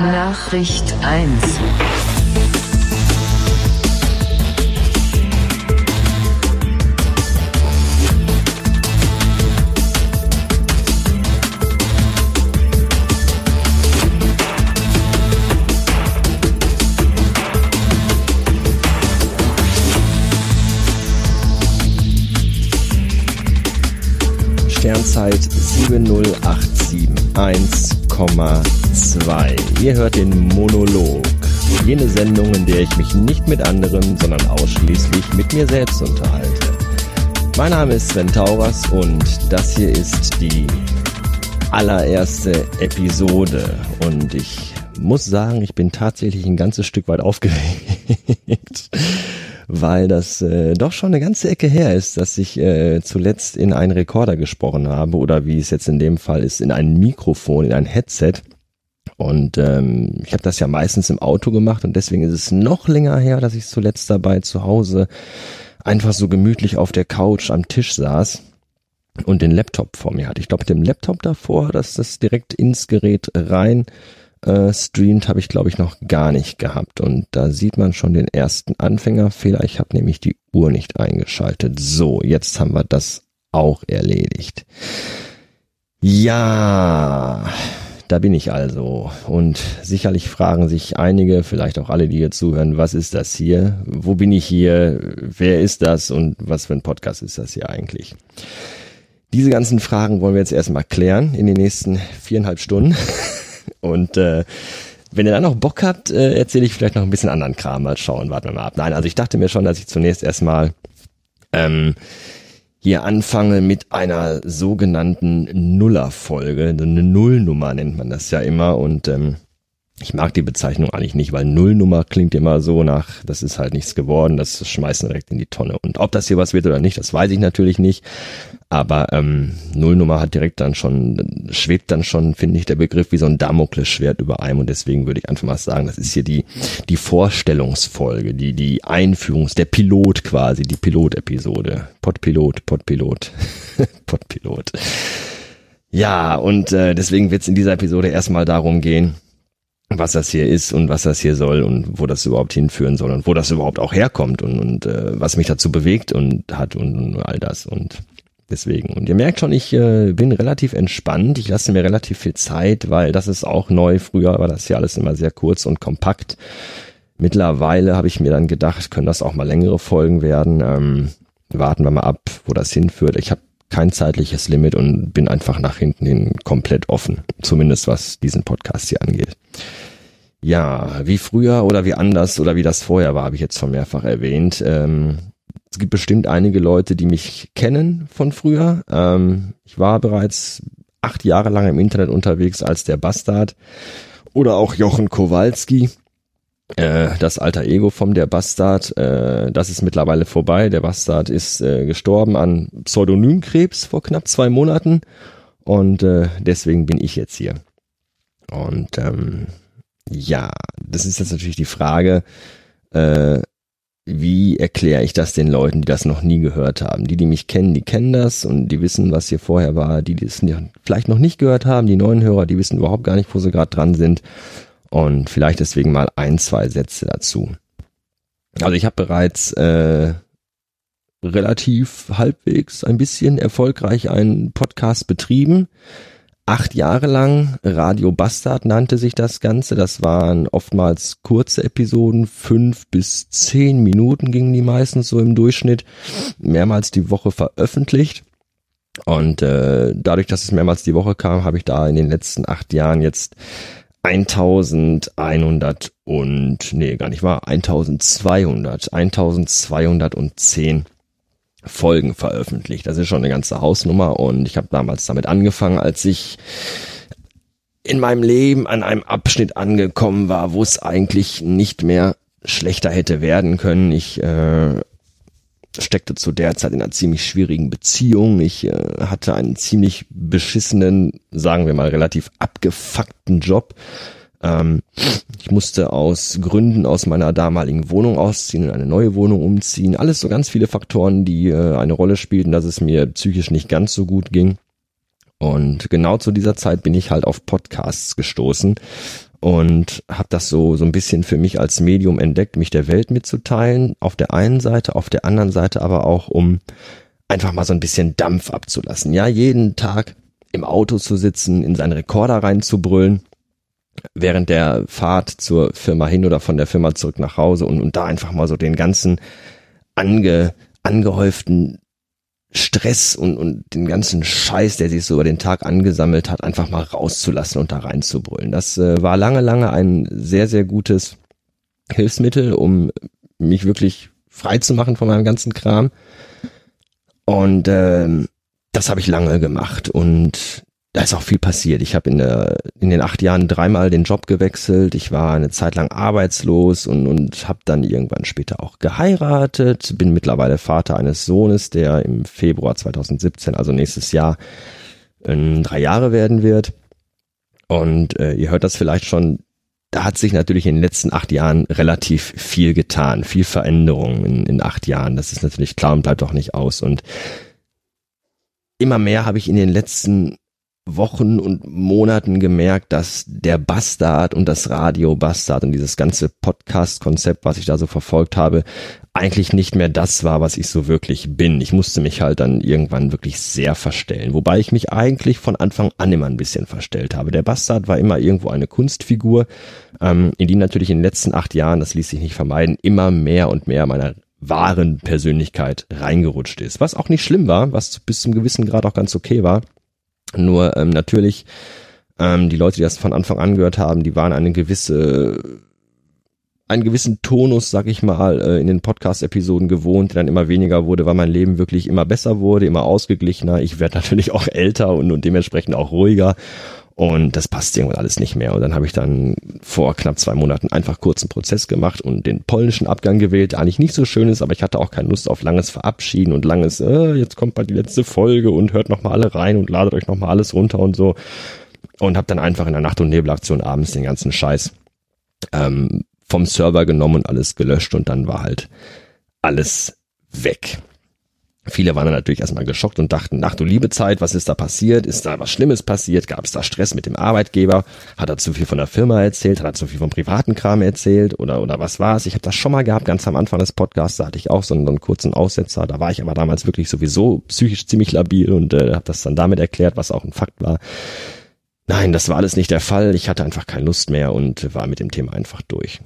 Nachricht 1. Sternzeit 7087 1,2. Ihr hört den Monolog. Jene Sendung, in der ich mich nicht mit anderen, sondern ausschließlich mit mir selbst unterhalte. Mein Name ist Sven Tauras und das hier ist die allererste Episode. Und ich muss sagen, ich bin tatsächlich ein ganzes Stück weit aufgeregt weil das äh, doch schon eine ganze Ecke her ist, dass ich äh, zuletzt in einen Rekorder gesprochen habe oder wie es jetzt in dem Fall ist, in ein Mikrofon, in ein Headset. Und ähm, ich habe das ja meistens im Auto gemacht und deswegen ist es noch länger her, dass ich zuletzt dabei zu Hause einfach so gemütlich auf der Couch am Tisch saß und den Laptop vor mir hatte. Ich glaube, dem Laptop davor, dass das direkt ins Gerät rein äh, streamt, habe ich glaube ich noch gar nicht gehabt. Und da sieht man schon den ersten Anfängerfehler. Ich habe nämlich die Uhr nicht eingeschaltet. So, jetzt haben wir das auch erledigt. Ja, da bin ich also. Und sicherlich fragen sich einige, vielleicht auch alle, die hier zuhören, was ist das hier? Wo bin ich hier? Wer ist das? Und was für ein Podcast ist das hier eigentlich? Diese ganzen Fragen wollen wir jetzt erstmal klären in den nächsten viereinhalb Stunden. Und äh, wenn ihr dann noch Bock habt, äh, erzähle ich vielleicht noch ein bisschen anderen Kram. Mal schauen, warten wir mal ab. Nein, also ich dachte mir schon, dass ich zunächst erstmal ähm, hier anfange mit einer sogenannten Nullerfolge. Eine Nullnummer nennt man das ja immer. Und ähm, ich mag die Bezeichnung eigentlich nicht, weil Nullnummer klingt immer so nach, das ist halt nichts geworden, das schmeißen direkt in die Tonne. Und ob das hier was wird oder nicht, das weiß ich natürlich nicht. Aber ähm, Nullnummer hat direkt dann schon, schwebt dann schon, finde ich, der Begriff wie so ein Damoklesschwert über einem. Und deswegen würde ich einfach mal sagen, das ist hier die, die Vorstellungsfolge, die, die Einführungs-, der Pilot quasi, die Pilotepisode. Podpilot, Podpilot, Podpilot. Ja, und äh, deswegen wird es in dieser Episode erstmal darum gehen, was das hier ist und was das hier soll und wo das überhaupt hinführen soll und wo das überhaupt auch herkommt und, und äh, was mich dazu bewegt und hat und, und all das und deswegen. Und ihr merkt schon, ich äh, bin relativ entspannt. Ich lasse mir relativ viel Zeit, weil das ist auch neu. Früher war das ja alles immer sehr kurz und kompakt. Mittlerweile habe ich mir dann gedacht, können das auch mal längere Folgen werden. Ähm, warten wir mal ab, wo das hinführt. Ich habe kein zeitliches Limit und bin einfach nach hinten hin komplett offen. Zumindest was diesen Podcast hier angeht. Ja, wie früher oder wie anders oder wie das vorher war, habe ich jetzt schon mehrfach erwähnt. Ähm, es gibt bestimmt einige Leute, die mich kennen von früher. Ähm, ich war bereits acht Jahre lang im Internet unterwegs als der Bastard oder auch Jochen Kowalski. Äh, das alter Ego vom der Bastard, äh, das ist mittlerweile vorbei. Der Bastard ist äh, gestorben an Pseudonymkrebs vor knapp zwei Monaten und deswegen bin ich jetzt hier. Und ähm, ja, das ist jetzt natürlich die Frage, äh, wie erkläre ich das den Leuten, die das noch nie gehört haben? Die, die mich kennen, die kennen das und die wissen, was hier vorher war. Die, die es vielleicht noch nicht gehört haben, die neuen Hörer, die wissen überhaupt gar nicht, wo sie gerade dran sind. Und vielleicht deswegen mal ein, zwei Sätze dazu. Also ich habe bereits äh, relativ halbwegs ein bisschen erfolgreich einen Podcast betrieben acht Jahre lang. Radio Bastard nannte sich das Ganze. Das waren oftmals kurze Episoden, fünf bis zehn Minuten gingen die meistens so im Durchschnitt, mehrmals die Woche veröffentlicht. Und äh, dadurch, dass es mehrmals die Woche kam, habe ich da in den letzten acht Jahren jetzt 1100 und nee, gar nicht wahr, 1200, 1210 Folgen veröffentlicht. Das ist schon eine ganze Hausnummer und ich habe damals damit angefangen, als ich in meinem Leben an einem Abschnitt angekommen war, wo es eigentlich nicht mehr schlechter hätte werden können. Ich äh, steckte zu der Zeit in einer ziemlich schwierigen Beziehung. Ich äh, hatte einen ziemlich beschissenen, sagen wir mal relativ abgefuckten Job ähm, ich musste aus Gründen aus meiner damaligen Wohnung ausziehen und eine neue Wohnung umziehen. Alles so ganz viele Faktoren, die äh, eine Rolle spielten, dass es mir psychisch nicht ganz so gut ging. Und genau zu dieser Zeit bin ich halt auf Podcasts gestoßen und habe das so so ein bisschen für mich als Medium entdeckt, mich der Welt mitzuteilen. Auf der einen Seite, auf der anderen Seite aber auch um einfach mal so ein bisschen Dampf abzulassen. Ja, jeden Tag im Auto zu sitzen, in seinen Rekorder reinzubrüllen, während der Fahrt zur Firma hin oder von der Firma zurück nach Hause und, und da einfach mal so den ganzen ange, angehäuften Stress und, und den ganzen Scheiß, der sich so über den Tag angesammelt hat, einfach mal rauszulassen und da reinzubrüllen. Das äh, war lange, lange ein sehr, sehr gutes Hilfsmittel, um mich wirklich frei zu machen von meinem ganzen Kram. Und ähm, das habe ich lange gemacht und da ist auch viel passiert. Ich habe in, der, in den acht Jahren dreimal den Job gewechselt. Ich war eine Zeit lang arbeitslos und, und habe dann irgendwann später auch geheiratet. Bin mittlerweile Vater eines Sohnes, der im Februar 2017, also nächstes Jahr, in drei Jahre werden wird. Und äh, ihr hört das vielleicht schon. Da hat sich natürlich in den letzten acht Jahren relativ viel getan, viel Veränderung in, in acht Jahren. Das ist natürlich klar und bleibt auch nicht aus. Und immer mehr habe ich in den letzten Wochen und Monaten gemerkt, dass der Bastard und das Radio Bastard und dieses ganze Podcast-Konzept, was ich da so verfolgt habe, eigentlich nicht mehr das war, was ich so wirklich bin. Ich musste mich halt dann irgendwann wirklich sehr verstellen, wobei ich mich eigentlich von Anfang an immer ein bisschen verstellt habe. Der Bastard war immer irgendwo eine Kunstfigur, ähm, in die natürlich in den letzten acht Jahren, das ließ sich nicht vermeiden, immer mehr und mehr meiner wahren Persönlichkeit reingerutscht ist. Was auch nicht schlimm war, was bis zum gewissen Grad auch ganz okay war. Nur ähm, natürlich, ähm, die Leute, die das von Anfang an gehört haben, die waren eine gewisse einen gewissen Tonus, sag ich mal, äh, in den Podcast-Episoden gewohnt, der dann immer weniger wurde, weil mein Leben wirklich immer besser wurde, immer ausgeglichener. Ich werde natürlich auch älter und, und dementsprechend auch ruhiger. Und das passt irgendwann alles nicht mehr. Und dann habe ich dann vor knapp zwei Monaten einfach kurzen Prozess gemacht und den polnischen Abgang gewählt, der eigentlich nicht so schön ist, aber ich hatte auch keine Lust auf langes Verabschieden und langes, äh, jetzt kommt bald die letzte Folge und hört nochmal alle rein und ladet euch nochmal alles runter und so. Und habe dann einfach in der Nacht- und Nebelaktion abends den ganzen Scheiß ähm, vom Server genommen und alles gelöscht und dann war halt alles weg. Viele waren natürlich erstmal geschockt und dachten, ach du liebe Zeit, was ist da passiert? Ist da was Schlimmes passiert? Gab es da Stress mit dem Arbeitgeber? Hat er zu viel von der Firma erzählt? Hat er zu viel vom privaten Kram erzählt? Oder, oder was war es? Ich habe das schon mal gehabt, ganz am Anfang des Podcasts, da hatte ich auch so einen, so einen kurzen Aussetzer. Da war ich aber damals wirklich sowieso psychisch ziemlich labil und äh, habe das dann damit erklärt, was auch ein Fakt war. Nein, das war alles nicht der Fall. Ich hatte einfach keine Lust mehr und war mit dem Thema einfach durch.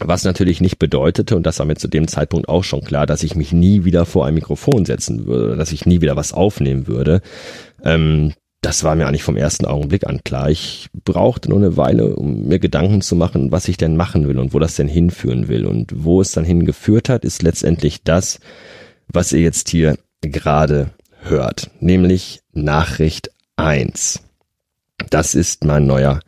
Was natürlich nicht bedeutete, und das war mir zu dem Zeitpunkt auch schon klar, dass ich mich nie wieder vor ein Mikrofon setzen würde, dass ich nie wieder was aufnehmen würde. Ähm, das war mir eigentlich vom ersten Augenblick an klar. Ich brauchte nur eine Weile, um mir Gedanken zu machen, was ich denn machen will und wo das denn hinführen will. Und wo es dann hingeführt hat, ist letztendlich das, was ihr jetzt hier gerade hört, nämlich Nachricht eins. Das ist mein neuer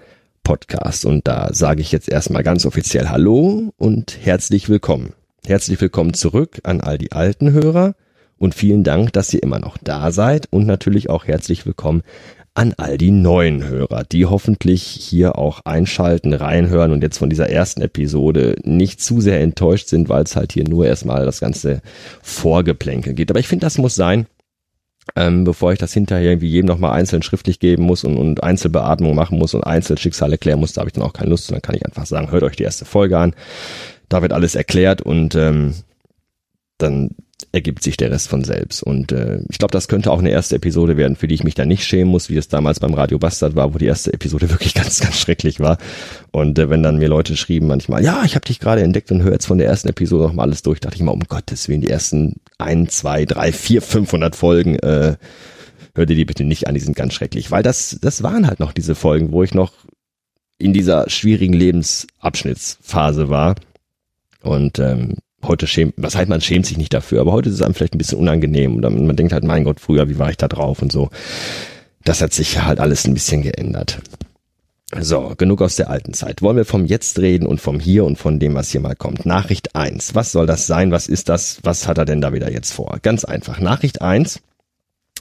Podcast. Und da sage ich jetzt erstmal ganz offiziell Hallo und herzlich willkommen. Herzlich willkommen zurück an all die alten Hörer und vielen Dank, dass ihr immer noch da seid und natürlich auch herzlich willkommen an all die neuen Hörer, die hoffentlich hier auch einschalten, reinhören und jetzt von dieser ersten Episode nicht zu sehr enttäuscht sind, weil es halt hier nur erstmal das ganze Vorgeplänkel geht. Aber ich finde, das muss sein ähm, bevor ich das hinterher irgendwie jedem nochmal einzeln schriftlich geben muss und, und Einzelbeatmung machen muss und Einzelschicksale klären muss, da habe ich dann auch keine Lust. Und dann kann ich einfach sagen, hört euch die erste Folge an. Da wird alles erklärt und ähm, dann ergibt sich der Rest von selbst. Und äh, ich glaube, das könnte auch eine erste Episode werden, für die ich mich da nicht schämen muss, wie es damals beim Radio Bastard war, wo die erste Episode wirklich ganz, ganz schrecklich war. Und äh, wenn dann mir Leute schrieben manchmal, ja, ich habe dich gerade entdeckt und höre jetzt von der ersten Episode noch mal alles durch, dachte ich mal, um Gottes Willen, die ersten ein, zwei, drei, vier, 500 Folgen, äh, hör dir die bitte nicht an, die sind ganz schrecklich. Weil das, das waren halt noch diese Folgen, wo ich noch in dieser schwierigen Lebensabschnittsphase war. Und ähm, heute schämt, was heißt man schämt sich nicht dafür, aber heute ist es einem vielleicht ein bisschen unangenehm oder man denkt halt, mein Gott, früher, wie war ich da drauf und so. Das hat sich halt alles ein bisschen geändert. So, genug aus der alten Zeit. Wollen wir vom Jetzt reden und vom Hier und von dem, was hier mal kommt. Nachricht eins. Was soll das sein? Was ist das? Was hat er denn da wieder jetzt vor? Ganz einfach. Nachricht eins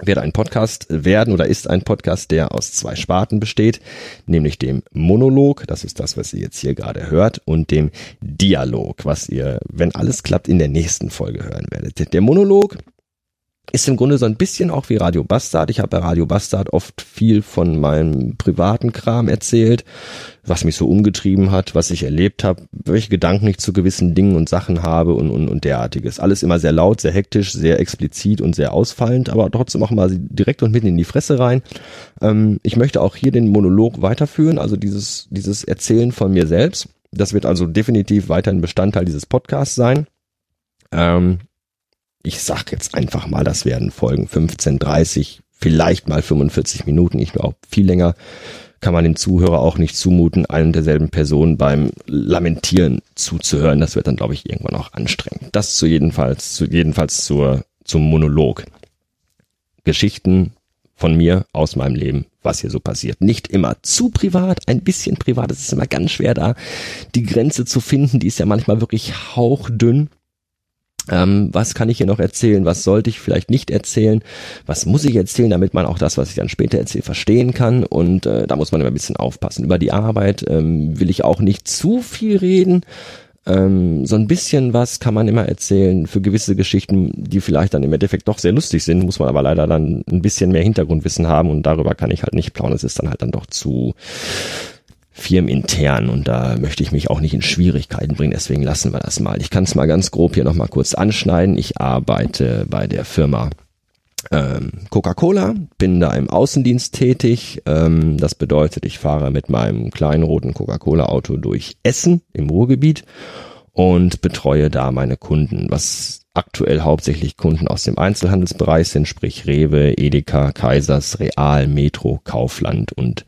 wird ein Podcast werden oder ist ein Podcast, der aus zwei Sparten besteht, nämlich dem Monolog, das ist das, was ihr jetzt hier gerade hört, und dem Dialog, was ihr, wenn alles klappt, in der nächsten Folge hören werdet. Der Monolog ist im Grunde so ein bisschen auch wie Radio Bastard. Ich habe bei Radio Bastard oft viel von meinem privaten Kram erzählt, was mich so umgetrieben hat, was ich erlebt habe, welche Gedanken ich zu gewissen Dingen und Sachen habe und, und, und derartiges. Alles immer sehr laut, sehr hektisch, sehr explizit und sehr ausfallend, aber trotzdem auch mal direkt und mitten in die Fresse rein. Ähm, ich möchte auch hier den Monolog weiterführen, also dieses, dieses Erzählen von mir selbst. Das wird also definitiv weiterhin Bestandteil dieses Podcasts sein. Ähm, ich sag jetzt einfach mal, das werden Folgen 15, 30, vielleicht mal 45 Minuten. Ich glaube, viel länger kann man dem Zuhörer auch nicht zumuten, einen derselben Person beim Lamentieren zuzuhören. Das wird dann, glaube ich, irgendwann auch anstrengend. Das zu jedenfalls, zu jedenfalls zur, zum Monolog. Geschichten von mir aus meinem Leben, was hier so passiert. Nicht immer zu privat, ein bisschen privat. Es ist immer ganz schwer da, die Grenze zu finden. Die ist ja manchmal wirklich hauchdünn. Ähm, was kann ich hier noch erzählen? Was sollte ich vielleicht nicht erzählen? Was muss ich erzählen, damit man auch das, was ich dann später erzähle, verstehen kann? Und äh, da muss man immer ein bisschen aufpassen. Über die Arbeit ähm, will ich auch nicht zu viel reden. Ähm, so ein bisschen was kann man immer erzählen für gewisse Geschichten, die vielleicht dann im Endeffekt doch sehr lustig sind, muss man aber leider dann ein bisschen mehr Hintergrundwissen haben und darüber kann ich halt nicht plaudern. Es ist dann halt dann doch zu firmenintern und da möchte ich mich auch nicht in Schwierigkeiten bringen, deswegen lassen wir das mal. Ich kann es mal ganz grob hier nochmal kurz anschneiden. Ich arbeite bei der Firma ähm, Coca-Cola, bin da im Außendienst tätig. Ähm, das bedeutet, ich fahre mit meinem kleinen roten Coca-Cola-Auto durch Essen im Ruhrgebiet und betreue da meine Kunden, was aktuell hauptsächlich Kunden aus dem Einzelhandelsbereich sind, sprich Rewe, Edeka, Kaisers, Real, Metro, Kaufland und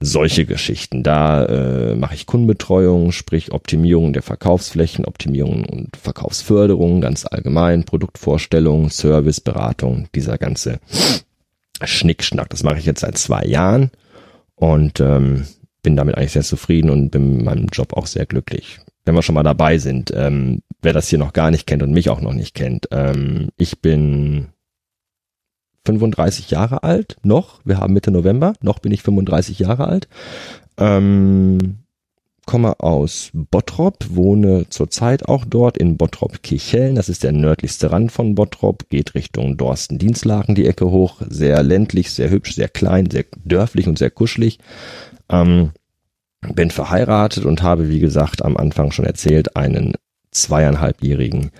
solche Geschichten. Da äh, mache ich Kundenbetreuung, sprich Optimierung der Verkaufsflächen, Optimierung und Verkaufsförderung ganz allgemein, Produktvorstellung, Service, Beratung, dieser ganze Schnickschnack. Das mache ich jetzt seit zwei Jahren und ähm, bin damit eigentlich sehr zufrieden und bin in meinem Job auch sehr glücklich. Wenn wir schon mal dabei sind, ähm, wer das hier noch gar nicht kennt und mich auch noch nicht kennt, ähm, ich bin 35 Jahre alt, noch. Wir haben Mitte November, noch bin ich 35 Jahre alt. Ähm, komme aus Bottrop, wohne zurzeit auch dort in Bottrop-Kirchhellen. Das ist der nördlichste Rand von Bottrop, geht Richtung Dorsten-Dienstlaken die Ecke hoch. Sehr ländlich, sehr hübsch, sehr klein, sehr dörflich und sehr kuschelig. Ähm, bin verheiratet und habe, wie gesagt, am Anfang schon erzählt, einen zweieinhalbjährigen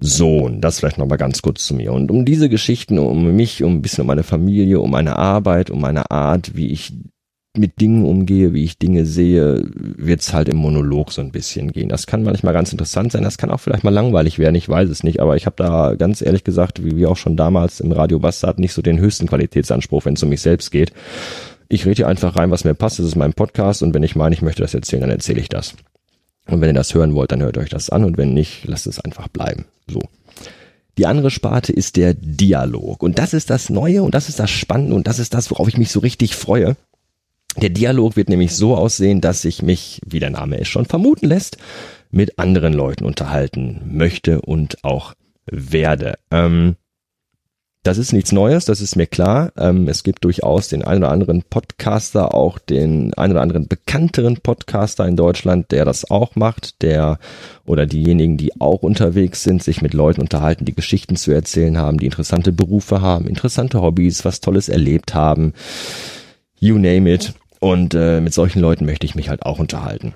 Sohn. Das vielleicht noch mal ganz kurz zu mir. Und um diese Geschichten, um mich, um ein bisschen um meine Familie, um meine Arbeit, um meine Art, wie ich mit Dingen umgehe, wie ich Dinge sehe, wird's halt im Monolog so ein bisschen gehen. Das kann manchmal ganz interessant sein, das kann auch vielleicht mal langweilig werden, ich weiß es nicht, aber ich habe da ganz ehrlich gesagt, wie wir auch schon damals im Radio Bastard, nicht so den höchsten Qualitätsanspruch, wenn es um mich selbst geht. Ich rede hier einfach rein, was mir passt, das ist mein Podcast und wenn ich meine, ich möchte das erzählen, dann erzähle ich das. Und wenn ihr das hören wollt, dann hört euch das an und wenn nicht, lasst es einfach bleiben. So. Die andere Sparte ist der Dialog. Und das ist das Neue und das ist das Spannende und das ist das, worauf ich mich so richtig freue. Der Dialog wird nämlich so aussehen, dass ich mich, wie der Name es schon vermuten lässt, mit anderen Leuten unterhalten möchte und auch werde. Ähm, das ist nichts Neues, das ist mir klar. Ähm, es gibt durchaus den einen oder anderen Podcaster, auch den einen oder anderen bekannteren Podcaster in Deutschland, der das auch macht, der oder diejenigen, die auch unterwegs sind, sich mit Leuten unterhalten, die Geschichten zu erzählen haben, die interessante Berufe haben, interessante Hobbys, was Tolles erlebt haben. You name it. Und äh, mit solchen Leuten möchte ich mich halt auch unterhalten.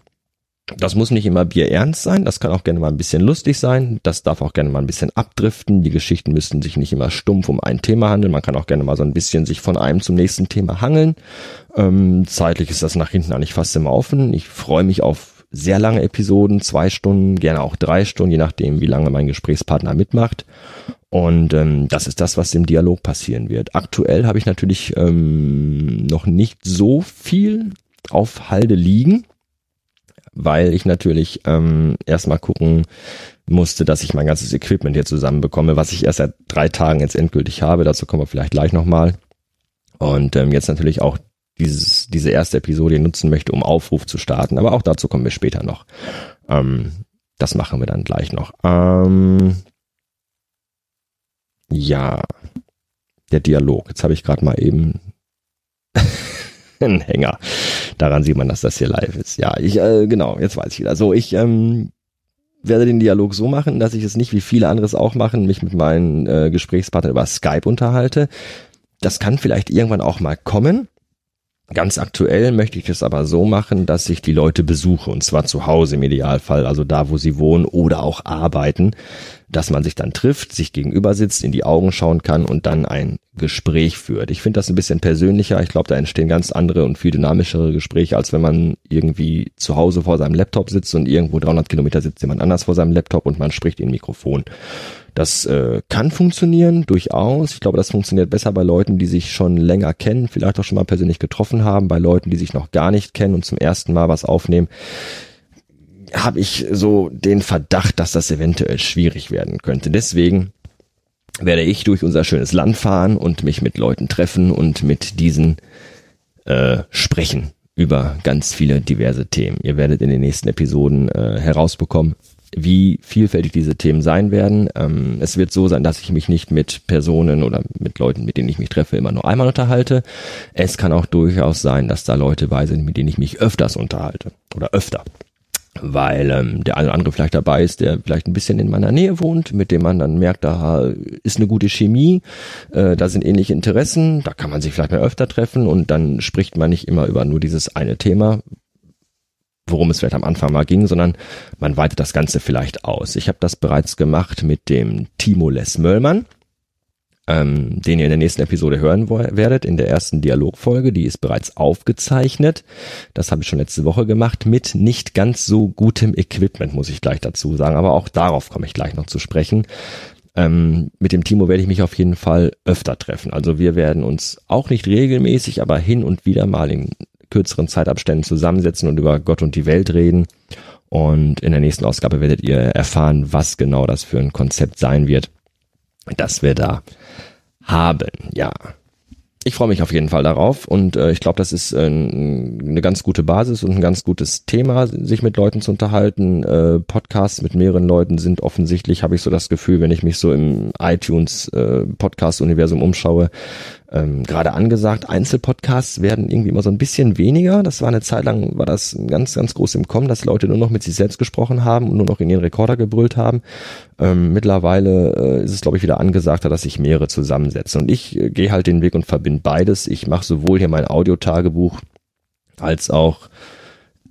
Das muss nicht immer bierernst sein, das kann auch gerne mal ein bisschen lustig sein, das darf auch gerne mal ein bisschen abdriften, die Geschichten müssen sich nicht immer stumpf um ein Thema handeln, man kann auch gerne mal so ein bisschen sich von einem zum nächsten Thema hangeln. Ähm, zeitlich ist das nach hinten eigentlich fast immer offen. Ich freue mich auf sehr lange Episoden, zwei Stunden, gerne auch drei Stunden, je nachdem, wie lange mein Gesprächspartner mitmacht. Und ähm, das ist das, was im Dialog passieren wird. Aktuell habe ich natürlich ähm, noch nicht so viel auf Halde liegen weil ich natürlich ähm, erstmal gucken musste, dass ich mein ganzes Equipment hier zusammenbekomme, was ich erst seit drei Tagen jetzt endgültig habe. Dazu kommen wir vielleicht gleich nochmal. Und ähm, jetzt natürlich auch dieses, diese erste Episode nutzen möchte, um Aufruf zu starten. Aber auch dazu kommen wir später noch. Ähm, das machen wir dann gleich noch. Ähm, ja, der Dialog. Jetzt habe ich gerade mal eben einen Hänger. Daran sieht man, dass das hier live ist. Ja, ich, äh, genau, jetzt weiß ich wieder. So, ich ähm, werde den Dialog so machen, dass ich es nicht wie viele anderes auch machen, mich mit meinen äh, Gesprächspartnern über Skype unterhalte. Das kann vielleicht irgendwann auch mal kommen. Ganz aktuell möchte ich es aber so machen, dass ich die Leute besuche und zwar zu Hause im Idealfall, also da, wo sie wohnen oder auch arbeiten, dass man sich dann trifft, sich gegenüber sitzt, in die Augen schauen kann und dann ein Gespräch führt. Ich finde das ein bisschen persönlicher. Ich glaube, da entstehen ganz andere und viel dynamischere Gespräche, als wenn man irgendwie zu Hause vor seinem Laptop sitzt und irgendwo 300 Kilometer sitzt jemand anders vor seinem Laptop und man spricht in Mikrofon. Das äh, kann funktionieren, durchaus. Ich glaube, das funktioniert besser bei Leuten, die sich schon länger kennen, vielleicht auch schon mal persönlich getroffen haben, bei Leuten, die sich noch gar nicht kennen und zum ersten Mal was aufnehmen habe ich so den Verdacht, dass das eventuell schwierig werden könnte. Deswegen werde ich durch unser schönes Land fahren und mich mit Leuten treffen und mit diesen äh, sprechen über ganz viele diverse Themen. Ihr werdet in den nächsten Episoden äh, herausbekommen, wie vielfältig diese Themen sein werden. Ähm, es wird so sein, dass ich mich nicht mit Personen oder mit Leuten, mit denen ich mich treffe, immer nur einmal unterhalte. Es kann auch durchaus sein, dass da Leute bei sind, mit denen ich mich öfters unterhalte oder öfter. Weil ähm, der eine oder andere vielleicht dabei ist, der vielleicht ein bisschen in meiner Nähe wohnt, mit dem man dann merkt, da ist eine gute Chemie, äh, da sind ähnliche Interessen, da kann man sich vielleicht mal öfter treffen und dann spricht man nicht immer über nur dieses eine Thema, worum es vielleicht am Anfang mal ging, sondern man weitet das Ganze vielleicht aus. Ich habe das bereits gemacht mit dem Timo Les Möllmann, ähm, den ihr in der nächsten Episode hören werdet, in der ersten Dialogfolge. Die ist bereits aufgezeichnet. Das habe ich schon letzte Woche gemacht mit nicht ganz so gutem Equipment, muss ich gleich dazu sagen. Aber auch darauf komme ich gleich noch zu sprechen. Ähm, mit dem Timo werde ich mich auf jeden Fall öfter treffen. Also wir werden uns auch nicht regelmäßig, aber hin und wieder mal in kürzeren Zeitabständen zusammensetzen und über Gott und die Welt reden. Und in der nächsten Ausgabe werdet ihr erfahren, was genau das für ein Konzept sein wird, das wir da haben. Ja, ich freue mich auf jeden Fall darauf und äh, ich glaube, das ist äh, eine ganz gute Basis und ein ganz gutes Thema, sich mit Leuten zu unterhalten. Äh, Podcasts mit mehreren Leuten sind offensichtlich, habe ich so das Gefühl, wenn ich mich so im iTunes äh, Podcast-Universum umschaue, ähm, gerade angesagt. Einzelpodcasts werden irgendwie immer so ein bisschen weniger. Das war eine Zeit lang, war das ganz, ganz groß im Kommen, dass Leute nur noch mit sich selbst gesprochen haben und nur noch in ihren Rekorder gebrüllt haben. Ähm, mittlerweile äh, ist es, glaube ich, wieder angesagter, dass sich mehrere zusammensetzen. Und ich äh, gehe halt den Weg und verbinde beides. Ich mache sowohl hier mein Audiotagebuch als auch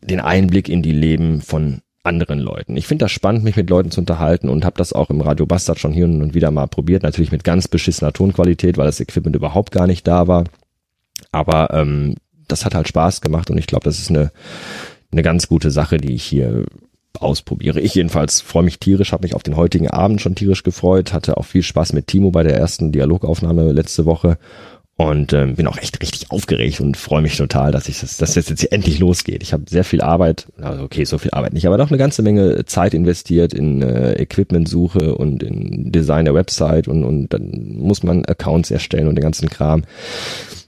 den Einblick in die Leben von anderen Leuten. Ich finde das spannend, mich mit Leuten zu unterhalten und habe das auch im Radio Bastard schon hier und wieder mal probiert. Natürlich mit ganz beschissener Tonqualität, weil das Equipment überhaupt gar nicht da war. Aber ähm, das hat halt Spaß gemacht und ich glaube, das ist eine, eine ganz gute Sache, die ich hier ausprobiere. Ich jedenfalls freue mich tierisch, habe mich auf den heutigen Abend schon tierisch gefreut, hatte auch viel Spaß mit Timo bei der ersten Dialogaufnahme letzte Woche und ähm, bin auch echt richtig aufgeregt und freue mich total, dass ich das, dass das jetzt hier endlich losgeht. Ich habe sehr viel Arbeit, also okay, so viel Arbeit nicht, aber doch eine ganze Menge Zeit investiert in äh, Equipment-Suche und in Design der Website und, und dann muss man Accounts erstellen und den ganzen Kram.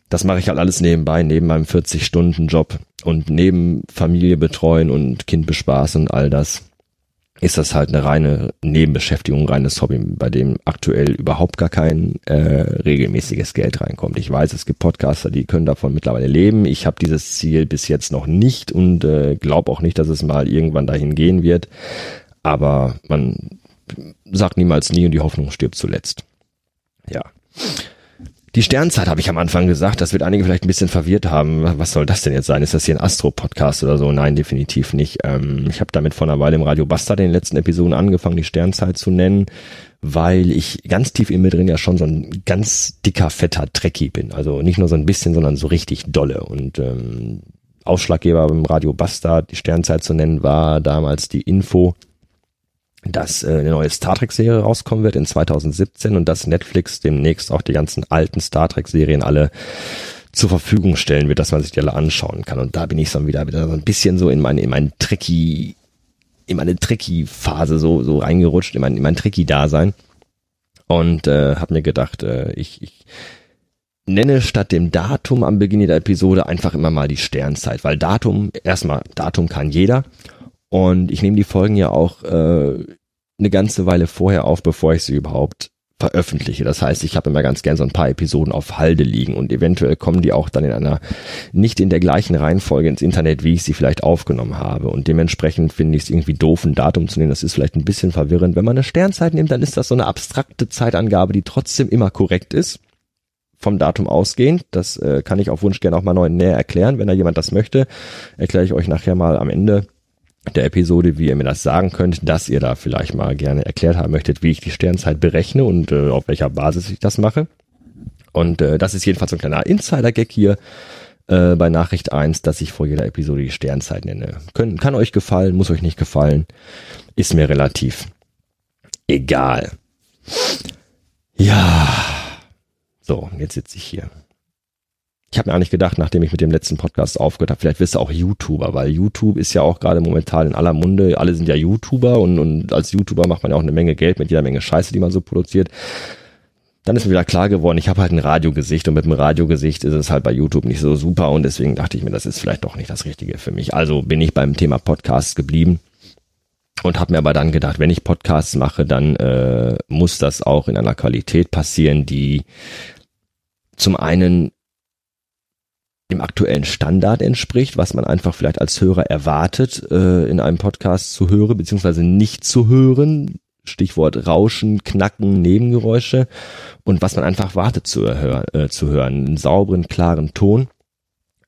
Das mache ich halt alles nebenbei, neben meinem 40-Stunden-Job und neben Familie betreuen und Kind bespaßen und all das ist das halt eine reine Nebenbeschäftigung, reines Hobby, bei dem aktuell überhaupt gar kein äh, regelmäßiges Geld reinkommt. Ich weiß, es gibt Podcaster, die können davon mittlerweile leben. Ich habe dieses Ziel bis jetzt noch nicht und äh, glaube auch nicht, dass es mal irgendwann dahin gehen wird. Aber man sagt niemals nie und die Hoffnung stirbt zuletzt. Ja. Die Sternzeit habe ich am Anfang gesagt, das wird einige vielleicht ein bisschen verwirrt haben. Was soll das denn jetzt sein? Ist das hier ein Astro-Podcast oder so? Nein, definitiv nicht. Ähm, ich habe damit vor einer Weile im Radio Bastard in den letzten Episoden angefangen, die Sternzeit zu nennen, weil ich ganz tief in mir drin ja schon so ein ganz dicker, fetter Trekkie bin. Also nicht nur so ein bisschen, sondern so richtig dolle. Und ähm, Ausschlaggeber beim Radio Bastard, die Sternzeit zu nennen, war damals die Info, dass äh, eine neue Star Trek-Serie rauskommen wird in 2017 und dass Netflix demnächst auch die ganzen alten Star Trek-Serien alle zur Verfügung stellen wird, dass man sich die alle anschauen kann. Und da bin ich dann wieder, wieder so ein bisschen so in meine, in mein Tricky, in meine Tricky-Phase so, so reingerutscht, in mein, in mein Tricky-Dasein. Und äh, habe mir gedacht, äh, ich, ich nenne statt dem Datum am Beginn der Episode einfach immer mal die Sternzeit, weil Datum, erstmal, Datum kann jeder und ich nehme die Folgen ja auch äh, eine ganze Weile vorher auf, bevor ich sie überhaupt veröffentliche. Das heißt, ich habe immer ganz gern so ein paar Episoden auf Halde liegen und eventuell kommen die auch dann in einer nicht in der gleichen Reihenfolge ins Internet, wie ich sie vielleicht aufgenommen habe. Und dementsprechend finde ich es irgendwie doof, ein Datum zu nehmen. Das ist vielleicht ein bisschen verwirrend. Wenn man eine Sternzeit nimmt, dann ist das so eine abstrakte Zeitangabe, die trotzdem immer korrekt ist. Vom Datum ausgehend. Das äh, kann ich auf Wunsch gerne auch mal neu näher erklären. Wenn da jemand das möchte, erkläre ich euch nachher mal am Ende der Episode, wie ihr mir das sagen könnt, dass ihr da vielleicht mal gerne erklärt haben möchtet, wie ich die Sternzeit berechne und äh, auf welcher Basis ich das mache. Und äh, das ist jedenfalls so ein kleiner Insider-Gag hier äh, bei Nachricht 1, dass ich vor jeder Episode die Sternzeit nenne. Können, kann euch gefallen, muss euch nicht gefallen, ist mir relativ egal. Ja, so, jetzt sitze ich hier ich habe mir eigentlich gedacht, nachdem ich mit dem letzten Podcast aufgehört habe, vielleicht wirst du auch YouTuber, weil YouTube ist ja auch gerade momentan in aller Munde. Alle sind ja YouTuber und, und als YouTuber macht man ja auch eine Menge Geld mit jeder Menge Scheiße, die man so produziert. Dann ist mir wieder klar geworden, ich habe halt ein Radiogesicht und mit dem Radiogesicht ist es halt bei YouTube nicht so super und deswegen dachte ich mir, das ist vielleicht doch nicht das Richtige für mich. Also bin ich beim Thema Podcasts geblieben und habe mir aber dann gedacht, wenn ich Podcasts mache, dann äh, muss das auch in einer Qualität passieren, die zum einen dem aktuellen Standard entspricht, was man einfach vielleicht als Hörer erwartet, äh, in einem Podcast zu hören, beziehungsweise nicht zu hören. Stichwort Rauschen, Knacken, Nebengeräusche und was man einfach wartet zu, erhören, äh, zu hören. Einen sauberen, klaren Ton.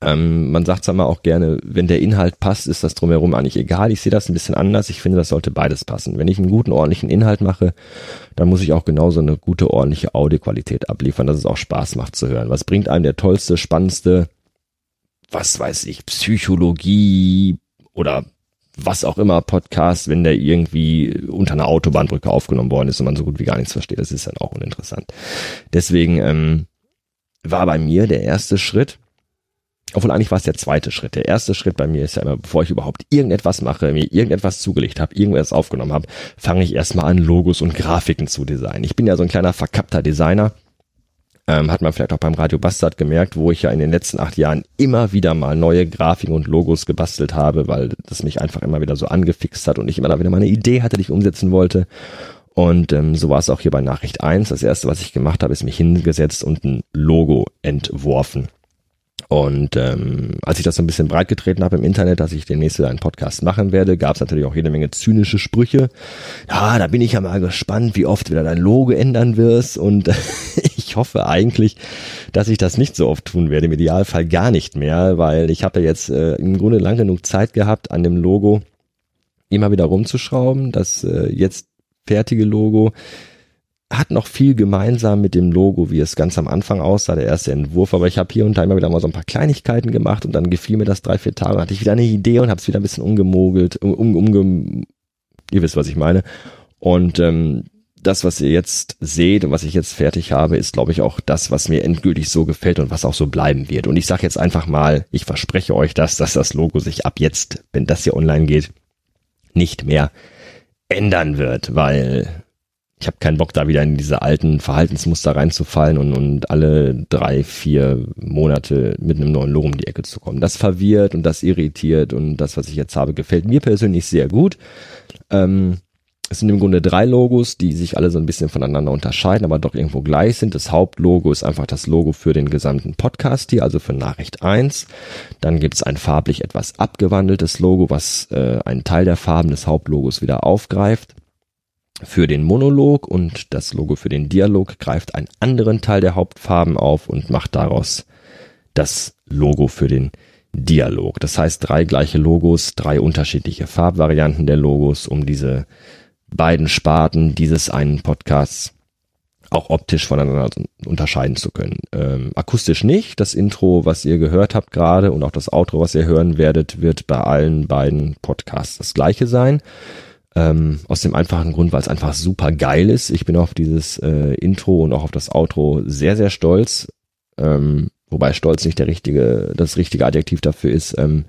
Ähm, man sagt zwar mal auch gerne, wenn der Inhalt passt, ist das drumherum eigentlich egal. Ich sehe das ein bisschen anders. Ich finde, das sollte beides passen. Wenn ich einen guten, ordentlichen Inhalt mache, dann muss ich auch genauso eine gute, ordentliche Audioqualität abliefern, dass es auch Spaß macht zu hören. Was bringt einem der tollste, spannendste, was weiß ich, Psychologie oder was auch immer Podcast, wenn der irgendwie unter einer Autobahnbrücke aufgenommen worden ist und man so gut wie gar nichts versteht. Das ist dann auch uninteressant. Deswegen ähm, war bei mir der erste Schritt, obwohl eigentlich war es der zweite Schritt. Der erste Schritt bei mir ist ja immer, bevor ich überhaupt irgendetwas mache, mir irgendetwas zugelegt habe, irgendwas aufgenommen habe, fange ich erstmal an, Logos und Grafiken zu designen. Ich bin ja so ein kleiner verkappter Designer ähm, hat man vielleicht auch beim Radio Bastard gemerkt, wo ich ja in den letzten acht Jahren immer wieder mal neue Grafiken und Logos gebastelt habe, weil das mich einfach immer wieder so angefixt hat und ich immer wieder mal eine Idee hatte, die ich umsetzen wollte. Und ähm, so war es auch hier bei Nachricht 1. Das erste, was ich gemacht habe, ist mich hingesetzt und ein Logo entworfen. Und ähm, als ich das so ein bisschen breit getreten habe im Internet, dass ich demnächst wieder einen Podcast machen werde, gab es natürlich auch jede Menge zynische Sprüche. Ja, da bin ich ja mal gespannt, wie oft wieder dein Logo ändern wirst. Und ich hoffe eigentlich, dass ich das nicht so oft tun werde. Im Idealfall gar nicht mehr, weil ich habe ja jetzt äh, im Grunde lang genug Zeit gehabt, an dem Logo immer wieder rumzuschrauben. Das äh, jetzt fertige Logo hat noch viel gemeinsam mit dem Logo, wie es ganz am Anfang aussah, der erste Entwurf. Aber ich habe hier und da immer wieder mal so ein paar Kleinigkeiten gemacht und dann gefiel mir das drei, vier Tage. hatte ich wieder eine Idee und habe es wieder ein bisschen umgemogelt, um, um, umge, ihr wisst, was ich meine. Und ähm, das, was ihr jetzt seht und was ich jetzt fertig habe, ist, glaube ich, auch das, was mir endgültig so gefällt und was auch so bleiben wird. Und ich sage jetzt einfach mal, ich verspreche euch das, dass das Logo sich ab jetzt, wenn das hier online geht, nicht mehr ändern wird, weil ich habe keinen Bock, da wieder in diese alten Verhaltensmuster reinzufallen und, und alle drei, vier Monate mit einem neuen Logo um die Ecke zu kommen. Das verwirrt und das irritiert und das, was ich jetzt habe, gefällt mir persönlich sehr gut. Ähm, es sind im Grunde drei Logos, die sich alle so ein bisschen voneinander unterscheiden, aber doch irgendwo gleich sind. Das Hauptlogo ist einfach das Logo für den gesamten Podcast hier, also für Nachricht 1. Dann gibt es ein farblich etwas abgewandeltes Logo, was äh, einen Teil der Farben des Hauptlogos wieder aufgreift für den Monolog und das Logo für den Dialog greift einen anderen Teil der Hauptfarben auf und macht daraus das Logo für den Dialog. Das heißt, drei gleiche Logos, drei unterschiedliche Farbvarianten der Logos, um diese beiden Sparten dieses einen Podcasts auch optisch voneinander unterscheiden zu können. Ähm, akustisch nicht. Das Intro, was ihr gehört habt gerade und auch das Outro, was ihr hören werdet, wird bei allen beiden Podcasts das gleiche sein. Ähm, aus dem einfachen Grund, weil es einfach super geil ist. Ich bin auf dieses äh, Intro und auch auf das Outro sehr, sehr stolz. Ähm, wobei stolz nicht der richtige, das richtige Adjektiv dafür ist. Ähm,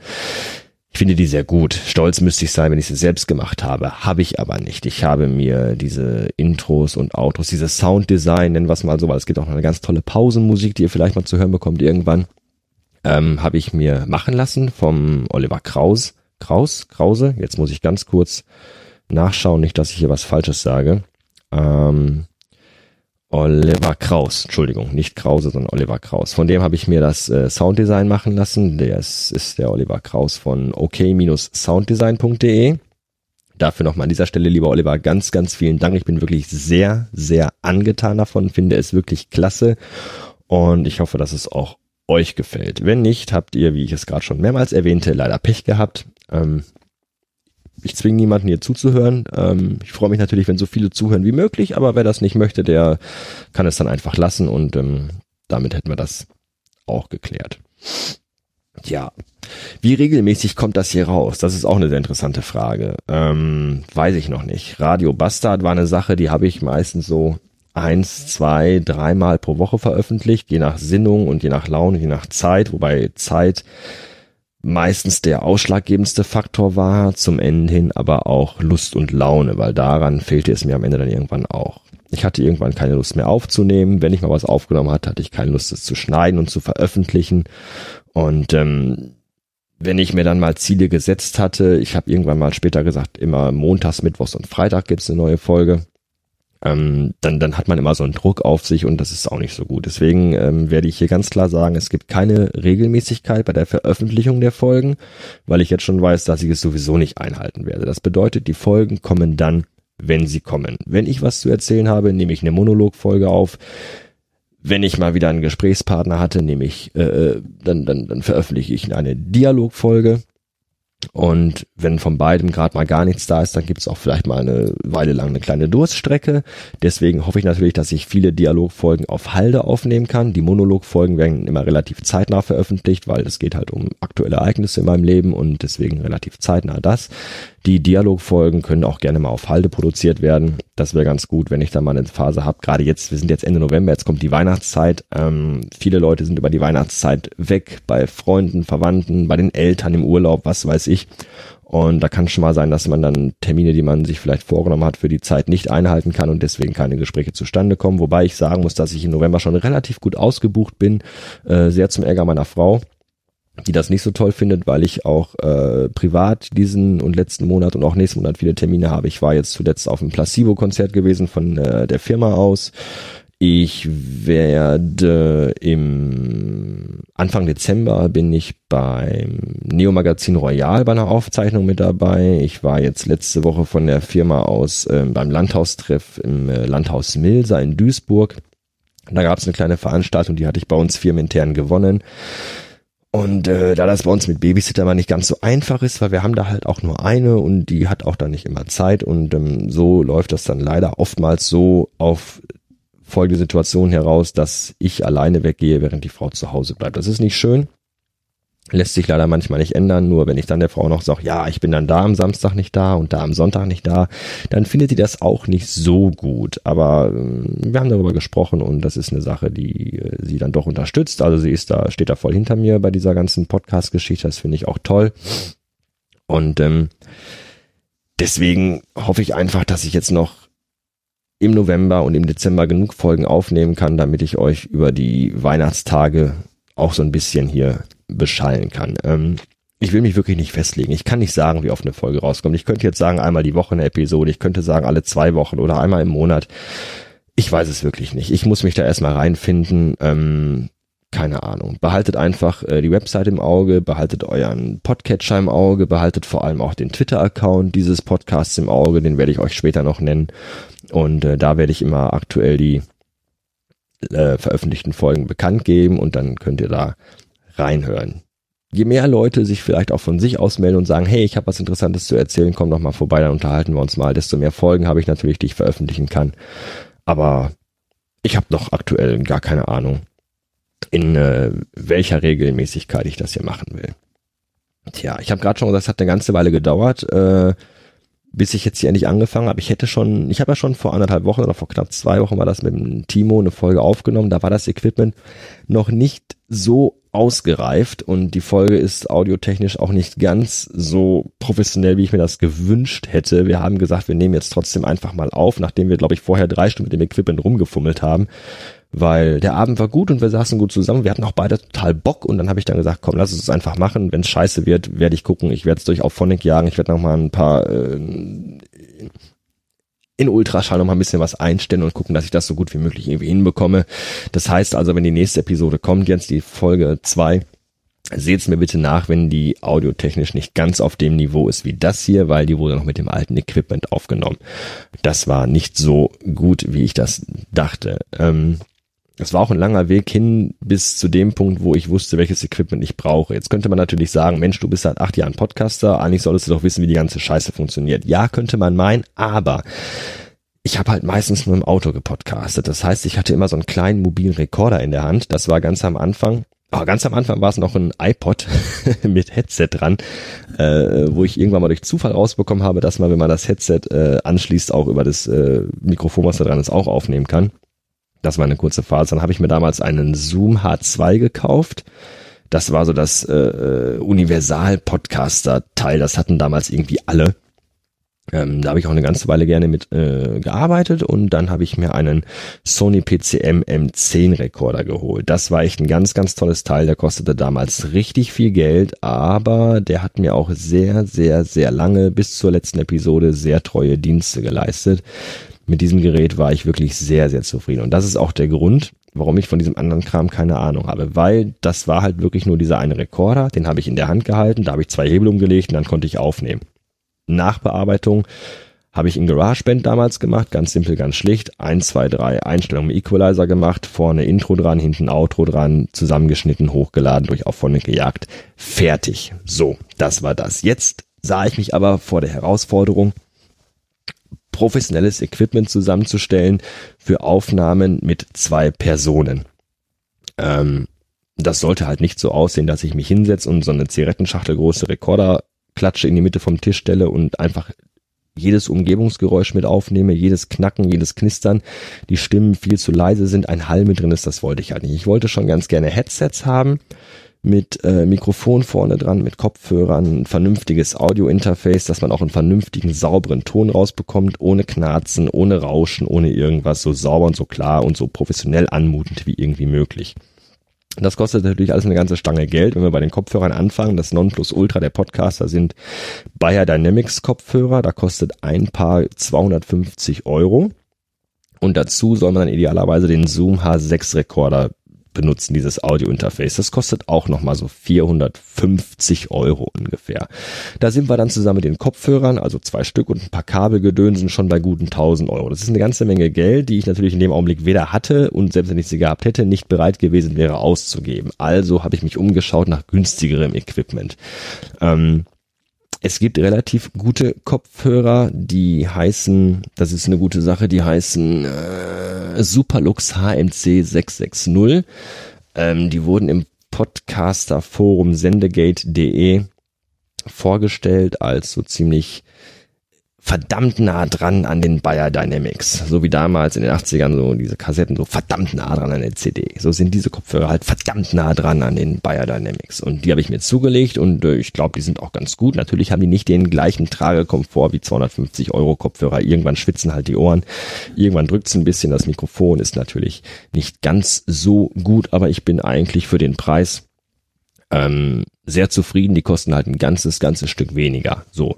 ich finde die sehr gut. Stolz müsste ich sein, wenn ich sie selbst gemacht habe. Habe ich aber nicht. Ich habe mir diese Intros und Outros, dieses Sounddesign, nennen wir es mal so, weil es gibt auch noch eine ganz tolle Pausenmusik, die ihr vielleicht mal zu hören bekommt irgendwann, ähm, habe ich mir machen lassen vom Oliver Kraus. Kraus? Krause? Jetzt muss ich ganz kurz nachschauen, nicht, dass ich hier was Falsches sage. Ähm, Oliver Kraus, Entschuldigung, nicht Krause, sondern Oliver Kraus. Von dem habe ich mir das äh, Sounddesign machen lassen. Der ist, ist der Oliver Kraus von ok-sounddesign.de. Dafür nochmal an dieser Stelle, lieber Oliver, ganz, ganz vielen Dank. Ich bin wirklich sehr, sehr angetan davon, finde es wirklich klasse und ich hoffe, dass es auch euch gefällt. Wenn nicht, habt ihr, wie ich es gerade schon mehrmals erwähnte, leider Pech gehabt. Ähm, ich zwinge niemanden hier zuzuhören. Ähm, ich freue mich natürlich, wenn so viele zuhören wie möglich, aber wer das nicht möchte, der kann es dann einfach lassen und ähm, damit hätten wir das auch geklärt. Ja, wie regelmäßig kommt das hier raus? Das ist auch eine sehr interessante Frage. Ähm, weiß ich noch nicht. Radio Bastard war eine Sache, die habe ich meistens so eins, zwei, dreimal pro Woche veröffentlicht, je nach Sinnung und je nach Laune, je nach Zeit, wobei Zeit meistens der ausschlaggebendste Faktor war, zum Ende hin aber auch Lust und Laune, weil daran fehlte es mir am Ende dann irgendwann auch. Ich hatte irgendwann keine Lust mehr aufzunehmen. Wenn ich mal was aufgenommen hatte, hatte ich keine Lust, es zu schneiden und zu veröffentlichen. Und ähm, wenn ich mir dann mal Ziele gesetzt hatte, ich habe irgendwann mal später gesagt, immer montags, mittwochs und Freitag gibt's eine neue Folge ähm, dann, dann hat man immer so einen Druck auf sich und das ist auch nicht so gut. Deswegen ähm, werde ich hier ganz klar sagen, es gibt keine Regelmäßigkeit bei der Veröffentlichung der Folgen, weil ich jetzt schon weiß, dass ich es sowieso nicht einhalten werde. Das bedeutet, die Folgen kommen dann, wenn sie kommen. Wenn ich was zu erzählen habe, nehme ich eine Monologfolge auf. Wenn ich mal wieder einen Gesprächspartner hatte, nehme ich, äh, äh dann, dann, dann veröffentliche ich eine Dialogfolge. Und wenn von beidem gerade mal gar nichts da ist, dann gibt es auch vielleicht mal eine Weile lang eine kleine Durststrecke. Deswegen hoffe ich natürlich, dass ich viele Dialogfolgen auf Halde aufnehmen kann. Die Monologfolgen werden immer relativ zeitnah veröffentlicht, weil es geht halt um aktuelle Ereignisse in meinem Leben und deswegen relativ zeitnah das. Die Dialogfolgen können auch gerne mal auf Halde produziert werden. Das wäre ganz gut, wenn ich da mal eine Phase habe. Gerade jetzt, wir sind jetzt Ende November, jetzt kommt die Weihnachtszeit. Ähm, viele Leute sind über die Weihnachtszeit weg, bei Freunden, Verwandten, bei den Eltern im Urlaub, was weiß ich. Und da kann schon mal sein, dass man dann Termine, die man sich vielleicht vorgenommen hat, für die Zeit nicht einhalten kann und deswegen keine Gespräche zustande kommen. Wobei ich sagen muss, dass ich im November schon relativ gut ausgebucht bin, äh, sehr zum Ärger meiner Frau die das nicht so toll findet, weil ich auch äh, privat diesen und letzten Monat und auch nächsten Monat viele Termine habe. Ich war jetzt zuletzt auf einem Placebo-Konzert gewesen von äh, der Firma aus. Ich werde im Anfang Dezember bin ich beim Neo Magazin Royal bei einer Aufzeichnung mit dabei. Ich war jetzt letzte Woche von der Firma aus äh, beim Landhaustreff im äh, Landhaus Milser in Duisburg. Da gab es eine kleine Veranstaltung, die hatte ich bei uns firmenintern gewonnen. Und äh, da das bei uns mit Babysitter mal nicht ganz so einfach ist, weil wir haben da halt auch nur eine und die hat auch dann nicht immer Zeit und ähm, so läuft das dann leider oftmals so auf folgende Situation heraus, dass ich alleine weggehe, während die Frau zu Hause bleibt. Das ist nicht schön, Lässt sich leider manchmal nicht ändern, nur wenn ich dann der Frau noch sage, ja, ich bin dann da am Samstag nicht da und da am Sonntag nicht da, dann findet sie das auch nicht so gut. Aber äh, wir haben darüber gesprochen und das ist eine Sache, die äh, sie dann doch unterstützt. Also sie ist da, steht da voll hinter mir bei dieser ganzen Podcast-Geschichte, das finde ich auch toll. Und ähm, deswegen hoffe ich einfach, dass ich jetzt noch im November und im Dezember genug Folgen aufnehmen kann, damit ich euch über die Weihnachtstage auch so ein bisschen hier beschallen kann. Ähm, ich will mich wirklich nicht festlegen. Ich kann nicht sagen, wie oft eine Folge rauskommt. Ich könnte jetzt sagen, einmal die Woche eine Episode. Ich könnte sagen, alle zwei Wochen oder einmal im Monat. Ich weiß es wirklich nicht. Ich muss mich da erstmal reinfinden. Ähm, keine Ahnung. Behaltet einfach äh, die Website im Auge, behaltet euren Podcatcher im Auge, behaltet vor allem auch den Twitter-Account dieses Podcasts im Auge, den werde ich euch später noch nennen. Und äh, da werde ich immer aktuell die äh, veröffentlichten Folgen bekannt geben und dann könnt ihr da reinhören. Je mehr Leute sich vielleicht auch von sich aus melden und sagen, hey, ich habe was Interessantes zu erzählen, komm doch mal vorbei, dann unterhalten wir uns mal. Desto mehr Folgen habe ich natürlich, die ich veröffentlichen kann. Aber ich habe noch aktuell gar keine Ahnung, in äh, welcher Regelmäßigkeit ich das hier machen will. Tja, ich habe gerade schon gesagt, es hat eine ganze Weile gedauert. Äh, bis ich jetzt hier endlich angefangen habe. Ich hätte schon, ich habe ja schon vor anderthalb Wochen oder vor knapp zwei Wochen war das mit dem Timo eine Folge aufgenommen. Da war das Equipment noch nicht so ausgereift und die Folge ist audiotechnisch auch nicht ganz so professionell, wie ich mir das gewünscht hätte. Wir haben gesagt, wir nehmen jetzt trotzdem einfach mal auf, nachdem wir, glaube ich, vorher drei Stunden mit dem Equipment rumgefummelt haben weil der Abend war gut und wir saßen gut zusammen. Wir hatten auch beide total Bock und dann habe ich dann gesagt, komm, lass es einfach machen. Wenn es scheiße wird, werde ich gucken. Ich werde es durch auf Phonic jagen. Ich werde noch mal ein paar äh, in Ultraschall noch mal ein bisschen was einstellen und gucken, dass ich das so gut wie möglich irgendwie hinbekomme. Das heißt also, wenn die nächste Episode kommt, jetzt die Folge zwei Seht's mir bitte nach, wenn die audiotechnisch nicht ganz auf dem Niveau ist wie das hier, weil die wurde noch mit dem alten Equipment aufgenommen. Das war nicht so gut, wie ich das dachte. Ähm, es war auch ein langer Weg hin bis zu dem Punkt, wo ich wusste, welches Equipment ich brauche. Jetzt könnte man natürlich sagen, Mensch, du bist seit acht Jahren Podcaster, eigentlich solltest du doch wissen, wie die ganze Scheiße funktioniert. Ja, könnte man meinen, aber ich habe halt meistens nur im Auto gepodcastet. Das heißt, ich hatte immer so einen kleinen mobilen Rekorder in der Hand. Das war ganz am Anfang aber ganz am Anfang war es noch ein iPod mit Headset dran, äh, wo ich irgendwann mal durch Zufall rausbekommen habe, dass man, wenn man das Headset äh, anschließt, auch über das äh, Mikrofon, was da dran ist, auch aufnehmen kann. Das war eine kurze Phase. Dann habe ich mir damals einen Zoom H2 gekauft. Das war so das äh, äh Universal-Podcaster-Teil. Das hatten damals irgendwie alle. Ähm, da habe ich auch eine ganze Weile gerne mit äh, gearbeitet und dann habe ich mir einen Sony PCM M10 Rekorder geholt. Das war echt ein ganz, ganz tolles Teil. Der kostete damals richtig viel Geld, aber der hat mir auch sehr, sehr, sehr lange bis zur letzten Episode sehr treue Dienste geleistet. Mit diesem Gerät war ich wirklich sehr, sehr zufrieden. Und das ist auch der Grund, warum ich von diesem anderen Kram keine Ahnung habe, weil das war halt wirklich nur dieser eine Rekorder, den habe ich in der Hand gehalten, da habe ich zwei Hebel umgelegt und dann konnte ich aufnehmen. Nachbearbeitung habe ich in GarageBand damals gemacht, ganz simpel, ganz schlicht. Eins, zwei, drei Einstellungen im Equalizer gemacht, vorne Intro dran, hinten Outro dran, zusammengeschnitten, hochgeladen, durch Auphonic gejagt. Fertig. So, das war das. Jetzt sah ich mich aber vor der Herausforderung, professionelles Equipment zusammenzustellen für Aufnahmen mit zwei Personen. Ähm, das sollte halt nicht so aussehen, dass ich mich hinsetze und so eine Zigarettenschachtel große Rekorder Klatsche in die Mitte vom Tisch stelle und einfach jedes Umgebungsgeräusch mit aufnehme, jedes Knacken, jedes Knistern, die Stimmen viel zu leise sind, ein Hall mit drin ist, das wollte ich halt nicht. Ich wollte schon ganz gerne Headsets haben mit äh, Mikrofon vorne dran, mit Kopfhörern, ein vernünftiges Audio-Interface, dass man auch einen vernünftigen, sauberen Ton rausbekommt, ohne Knarzen, ohne Rauschen, ohne irgendwas, so sauber und so klar und so professionell anmutend wie irgendwie möglich. Das kostet natürlich alles eine ganze Stange Geld. Wenn wir bei den Kopfhörern anfangen, das Nonplusultra der Podcaster sind Bayer Dynamics Kopfhörer. Da kostet ein Paar 250 Euro. Und dazu soll man dann idealerweise den Zoom H6 Rekorder benutzen, dieses Audio-Interface. Das kostet auch nochmal so 450 Euro ungefähr. Da sind wir dann zusammen mit den Kopfhörern, also zwei Stück und ein paar Kabelgedönsen schon bei guten 1000 Euro. Das ist eine ganze Menge Geld, die ich natürlich in dem Augenblick weder hatte und selbst wenn ich sie gehabt hätte, nicht bereit gewesen wäre auszugeben. Also habe ich mich umgeschaut nach günstigerem Equipment. Ähm, es gibt relativ gute Kopfhörer, die heißen, das ist eine gute Sache, die heißen äh, Superlux HMC 660. Ähm, die wurden im Podcaster-Forum sendegate.de vorgestellt als so ziemlich verdammt nah dran an den Bayer Dynamics. So wie damals in den 80ern so diese Kassetten so verdammt nah dran an der CD. So sind diese Kopfhörer halt verdammt nah dran an den Bayer Dynamics. Und die habe ich mir zugelegt und äh, ich glaube, die sind auch ganz gut. Natürlich haben die nicht den gleichen Tragekomfort wie 250 Euro Kopfhörer. Irgendwann schwitzen halt die Ohren. Irgendwann drückt's ein bisschen. Das Mikrofon ist natürlich nicht ganz so gut, aber ich bin eigentlich für den Preis ähm, sehr zufrieden. Die kosten halt ein ganzes, ganzes Stück weniger. So,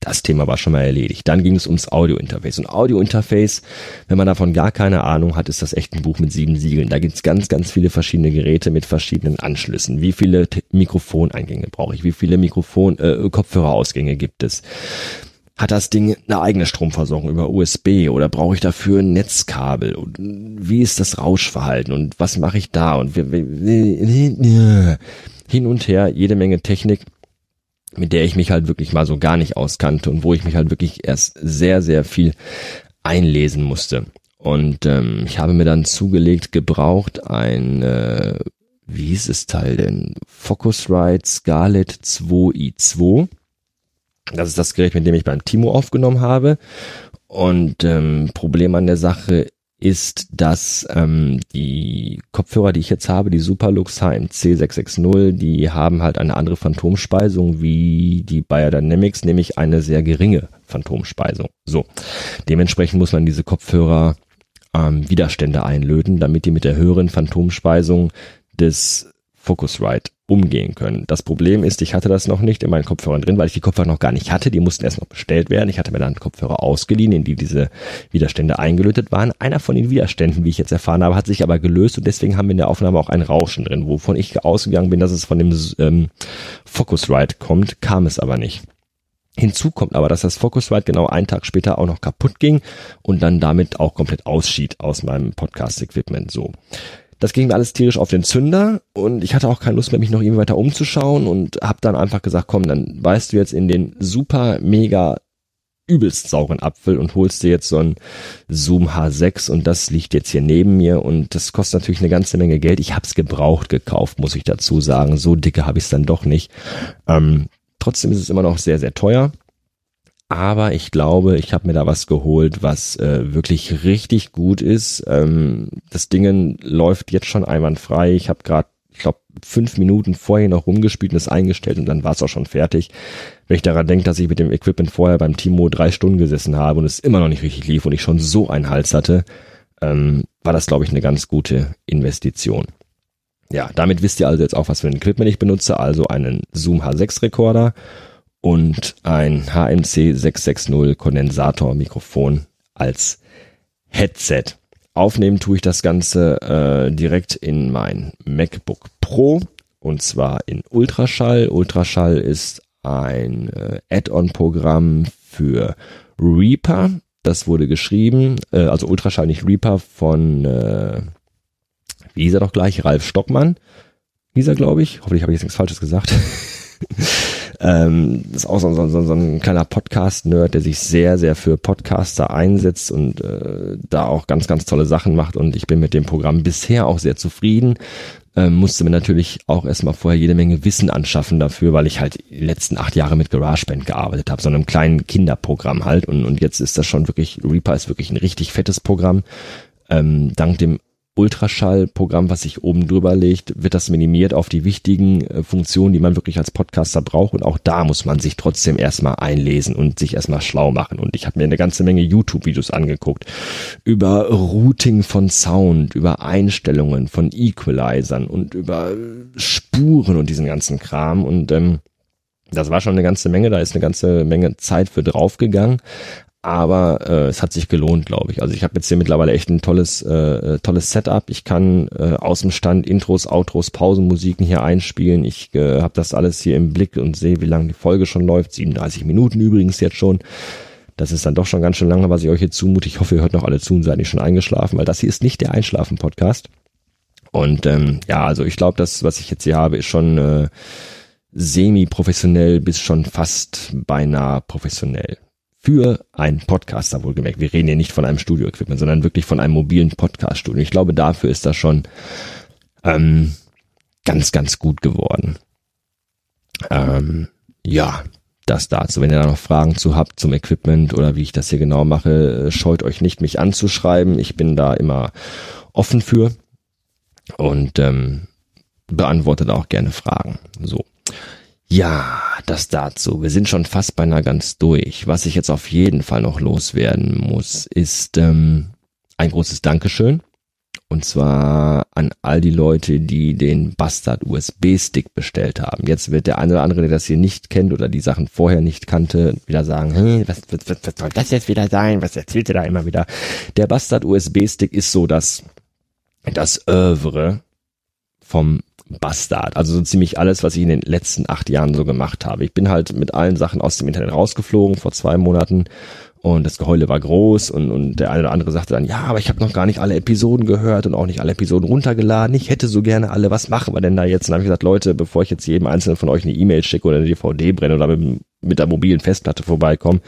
das Thema war schon mal erledigt. Dann ging es ums Audio-Interface. Und Audio-Interface, wenn man davon gar keine Ahnung hat, ist das echt ein Buch mit sieben Siegeln. Da gibt's ganz, ganz viele verschiedene Geräte mit verschiedenen Anschlüssen. Wie viele Mikrofoneingänge brauche ich? Wie viele Mikrofon, äh, Kopfhörerausgänge gibt es? Hat das Ding eine eigene Stromversorgung über USB oder brauche ich dafür ein Netzkabel? Und wie ist das Rauschverhalten und was mache ich da? Und wie, wie, wie, hin und her, jede Menge Technik mit der ich mich halt wirklich mal so gar nicht auskannte und wo ich mich halt wirklich erst sehr, sehr viel einlesen musste. Und ähm, ich habe mir dann zugelegt, gebraucht ein, äh, wie hieß es Teil denn? Focusrite Scarlett 2i2. Das ist das Gerät, mit dem ich beim Timo aufgenommen habe. Und ähm, Problem an der Sache ist, dass ähm, die Kopfhörer, die ich jetzt habe, die Superlux HMC 660, die haben halt eine andere Phantomspeisung wie die Biodynamics, nämlich eine sehr geringe Phantomspeisung. So, dementsprechend muss man diese Kopfhörer ähm, Widerstände einlöten, damit die mit der höheren Phantomspeisung des Focusrite umgehen können. Das Problem ist, ich hatte das noch nicht in meinen Kopfhörern drin, weil ich die Kopfhörer noch gar nicht hatte. Die mussten erst noch bestellt werden. Ich hatte mir dann Kopfhörer ausgeliehen, in die diese Widerstände eingelötet waren. Einer von den Widerständen, wie ich jetzt erfahren habe, hat sich aber gelöst und deswegen haben wir in der Aufnahme auch ein Rauschen drin, wovon ich ausgegangen bin, dass es von dem ähm, Focusrite kommt, kam es aber nicht. Hinzu kommt aber, dass das Focusrite genau einen Tag später auch noch kaputt ging und dann damit auch komplett ausschied aus meinem Podcast-Equipment. So. Das ging mir alles tierisch auf den Zünder und ich hatte auch keine Lust mehr, mich noch irgendwie weiter umzuschauen und habe dann einfach gesagt, komm, dann weißt du jetzt in den super mega übelst sauren Apfel und holst dir jetzt so ein Zoom H6 und das liegt jetzt hier neben mir und das kostet natürlich eine ganze Menge Geld. Ich habe es gebraucht gekauft, muss ich dazu sagen. So dicke habe ich es dann doch nicht. Ähm, trotzdem ist es immer noch sehr, sehr teuer. Aber ich glaube, ich habe mir da was geholt, was äh, wirklich richtig gut ist. Ähm, das Ding läuft jetzt schon einwandfrei. Ich habe gerade, ich glaube, fünf Minuten vorher noch rumgespielt und es eingestellt und dann war es auch schon fertig. Wenn ich daran denke, dass ich mit dem Equipment vorher beim Timo drei Stunden gesessen habe und es immer noch nicht richtig lief und ich schon so einen Hals hatte, ähm, war das, glaube ich, eine ganz gute Investition. Ja, damit wisst ihr also jetzt auch, was für ein Equipment ich benutze. Also einen Zoom H6 Rekorder und ein HMC 660 Kondensator Mikrofon als Headset. Aufnehmen tue ich das Ganze äh, direkt in mein MacBook Pro und zwar in Ultraschall. Ultraschall ist ein äh, Add-on-Programm für Reaper. Das wurde geschrieben, äh, also Ultraschall nicht Reaper von, äh, wie hieß er doch gleich, Ralf Stockmann. Hieß er, glaube ich. Hoffentlich habe ich jetzt nichts Falsches gesagt. Ähm, ist auch so, so, so, so ein kleiner Podcast-Nerd, der sich sehr, sehr für Podcaster einsetzt und äh, da auch ganz, ganz tolle Sachen macht. Und ich bin mit dem Programm bisher auch sehr zufrieden. Ähm, musste mir natürlich auch erstmal vorher jede Menge Wissen anschaffen dafür, weil ich halt die letzten acht Jahre mit GarageBand gearbeitet habe, so einem kleinen Kinderprogramm halt. Und, und jetzt ist das schon wirklich, Reaper ist wirklich ein richtig fettes Programm. Ähm, dank dem Ultraschallprogramm, was sich oben drüber legt, wird das minimiert auf die wichtigen äh, Funktionen, die man wirklich als Podcaster braucht. Und auch da muss man sich trotzdem erstmal einlesen und sich erstmal schlau machen. Und ich habe mir eine ganze Menge YouTube-Videos angeguckt über Routing von Sound, über Einstellungen von Equalizern und über Spuren und diesen ganzen Kram. Und ähm, das war schon eine ganze Menge, da ist eine ganze Menge Zeit für draufgegangen aber äh, es hat sich gelohnt, glaube ich. Also ich habe jetzt hier mittlerweile echt ein tolles, äh, tolles Setup. Ich kann äh, aus dem Stand Intros, Outros, Pausenmusiken hier einspielen. Ich äh, habe das alles hier im Blick und sehe, wie lange die Folge schon läuft. 37 Minuten übrigens jetzt schon. Das ist dann doch schon ganz schön lange, was ich euch hier zumute. Ich hoffe, ihr hört noch alle zu und seid nicht schon eingeschlafen, weil das hier ist nicht der Einschlafen-Podcast. Und ähm, ja, also ich glaube, das, was ich jetzt hier habe, ist schon äh, semi-professionell bis schon fast beinahe professionell für einen Podcaster wohlgemerkt. Wir reden hier nicht von einem Studio-Equipment, sondern wirklich von einem mobilen Podcast-Studio. Ich glaube, dafür ist das schon ähm, ganz, ganz gut geworden. Ähm, ja, das dazu. Wenn ihr da noch Fragen zu habt zum Equipment oder wie ich das hier genau mache, scheut euch nicht, mich anzuschreiben. Ich bin da immer offen für und ähm, beantwortet auch gerne Fragen. So. Ja, das dazu. Wir sind schon fast beinahe ganz durch. Was ich jetzt auf jeden Fall noch loswerden muss, ist ähm, ein großes Dankeschön. Und zwar an all die Leute, die den Bastard USB-Stick bestellt haben. Jetzt wird der eine oder andere, der das hier nicht kennt oder die Sachen vorher nicht kannte, wieder sagen, hm, was, was, was, was soll das jetzt wieder sein? Was erzählt ihr da immer wieder? Der Bastard USB-Stick ist so das, das Övre vom Bastard. Also so ziemlich alles, was ich in den letzten acht Jahren so gemacht habe. Ich bin halt mit allen Sachen aus dem Internet rausgeflogen vor zwei Monaten und das Geheule war groß und, und der eine oder andere sagte dann, ja, aber ich habe noch gar nicht alle Episoden gehört und auch nicht alle Episoden runtergeladen. Ich hätte so gerne alle. Was machen wir denn da jetzt? Und dann habe ich gesagt, Leute, bevor ich jetzt jedem einzelnen von euch eine E-Mail schicke oder eine DVD brenne oder mit, mit der mobilen Festplatte vorbeikomme,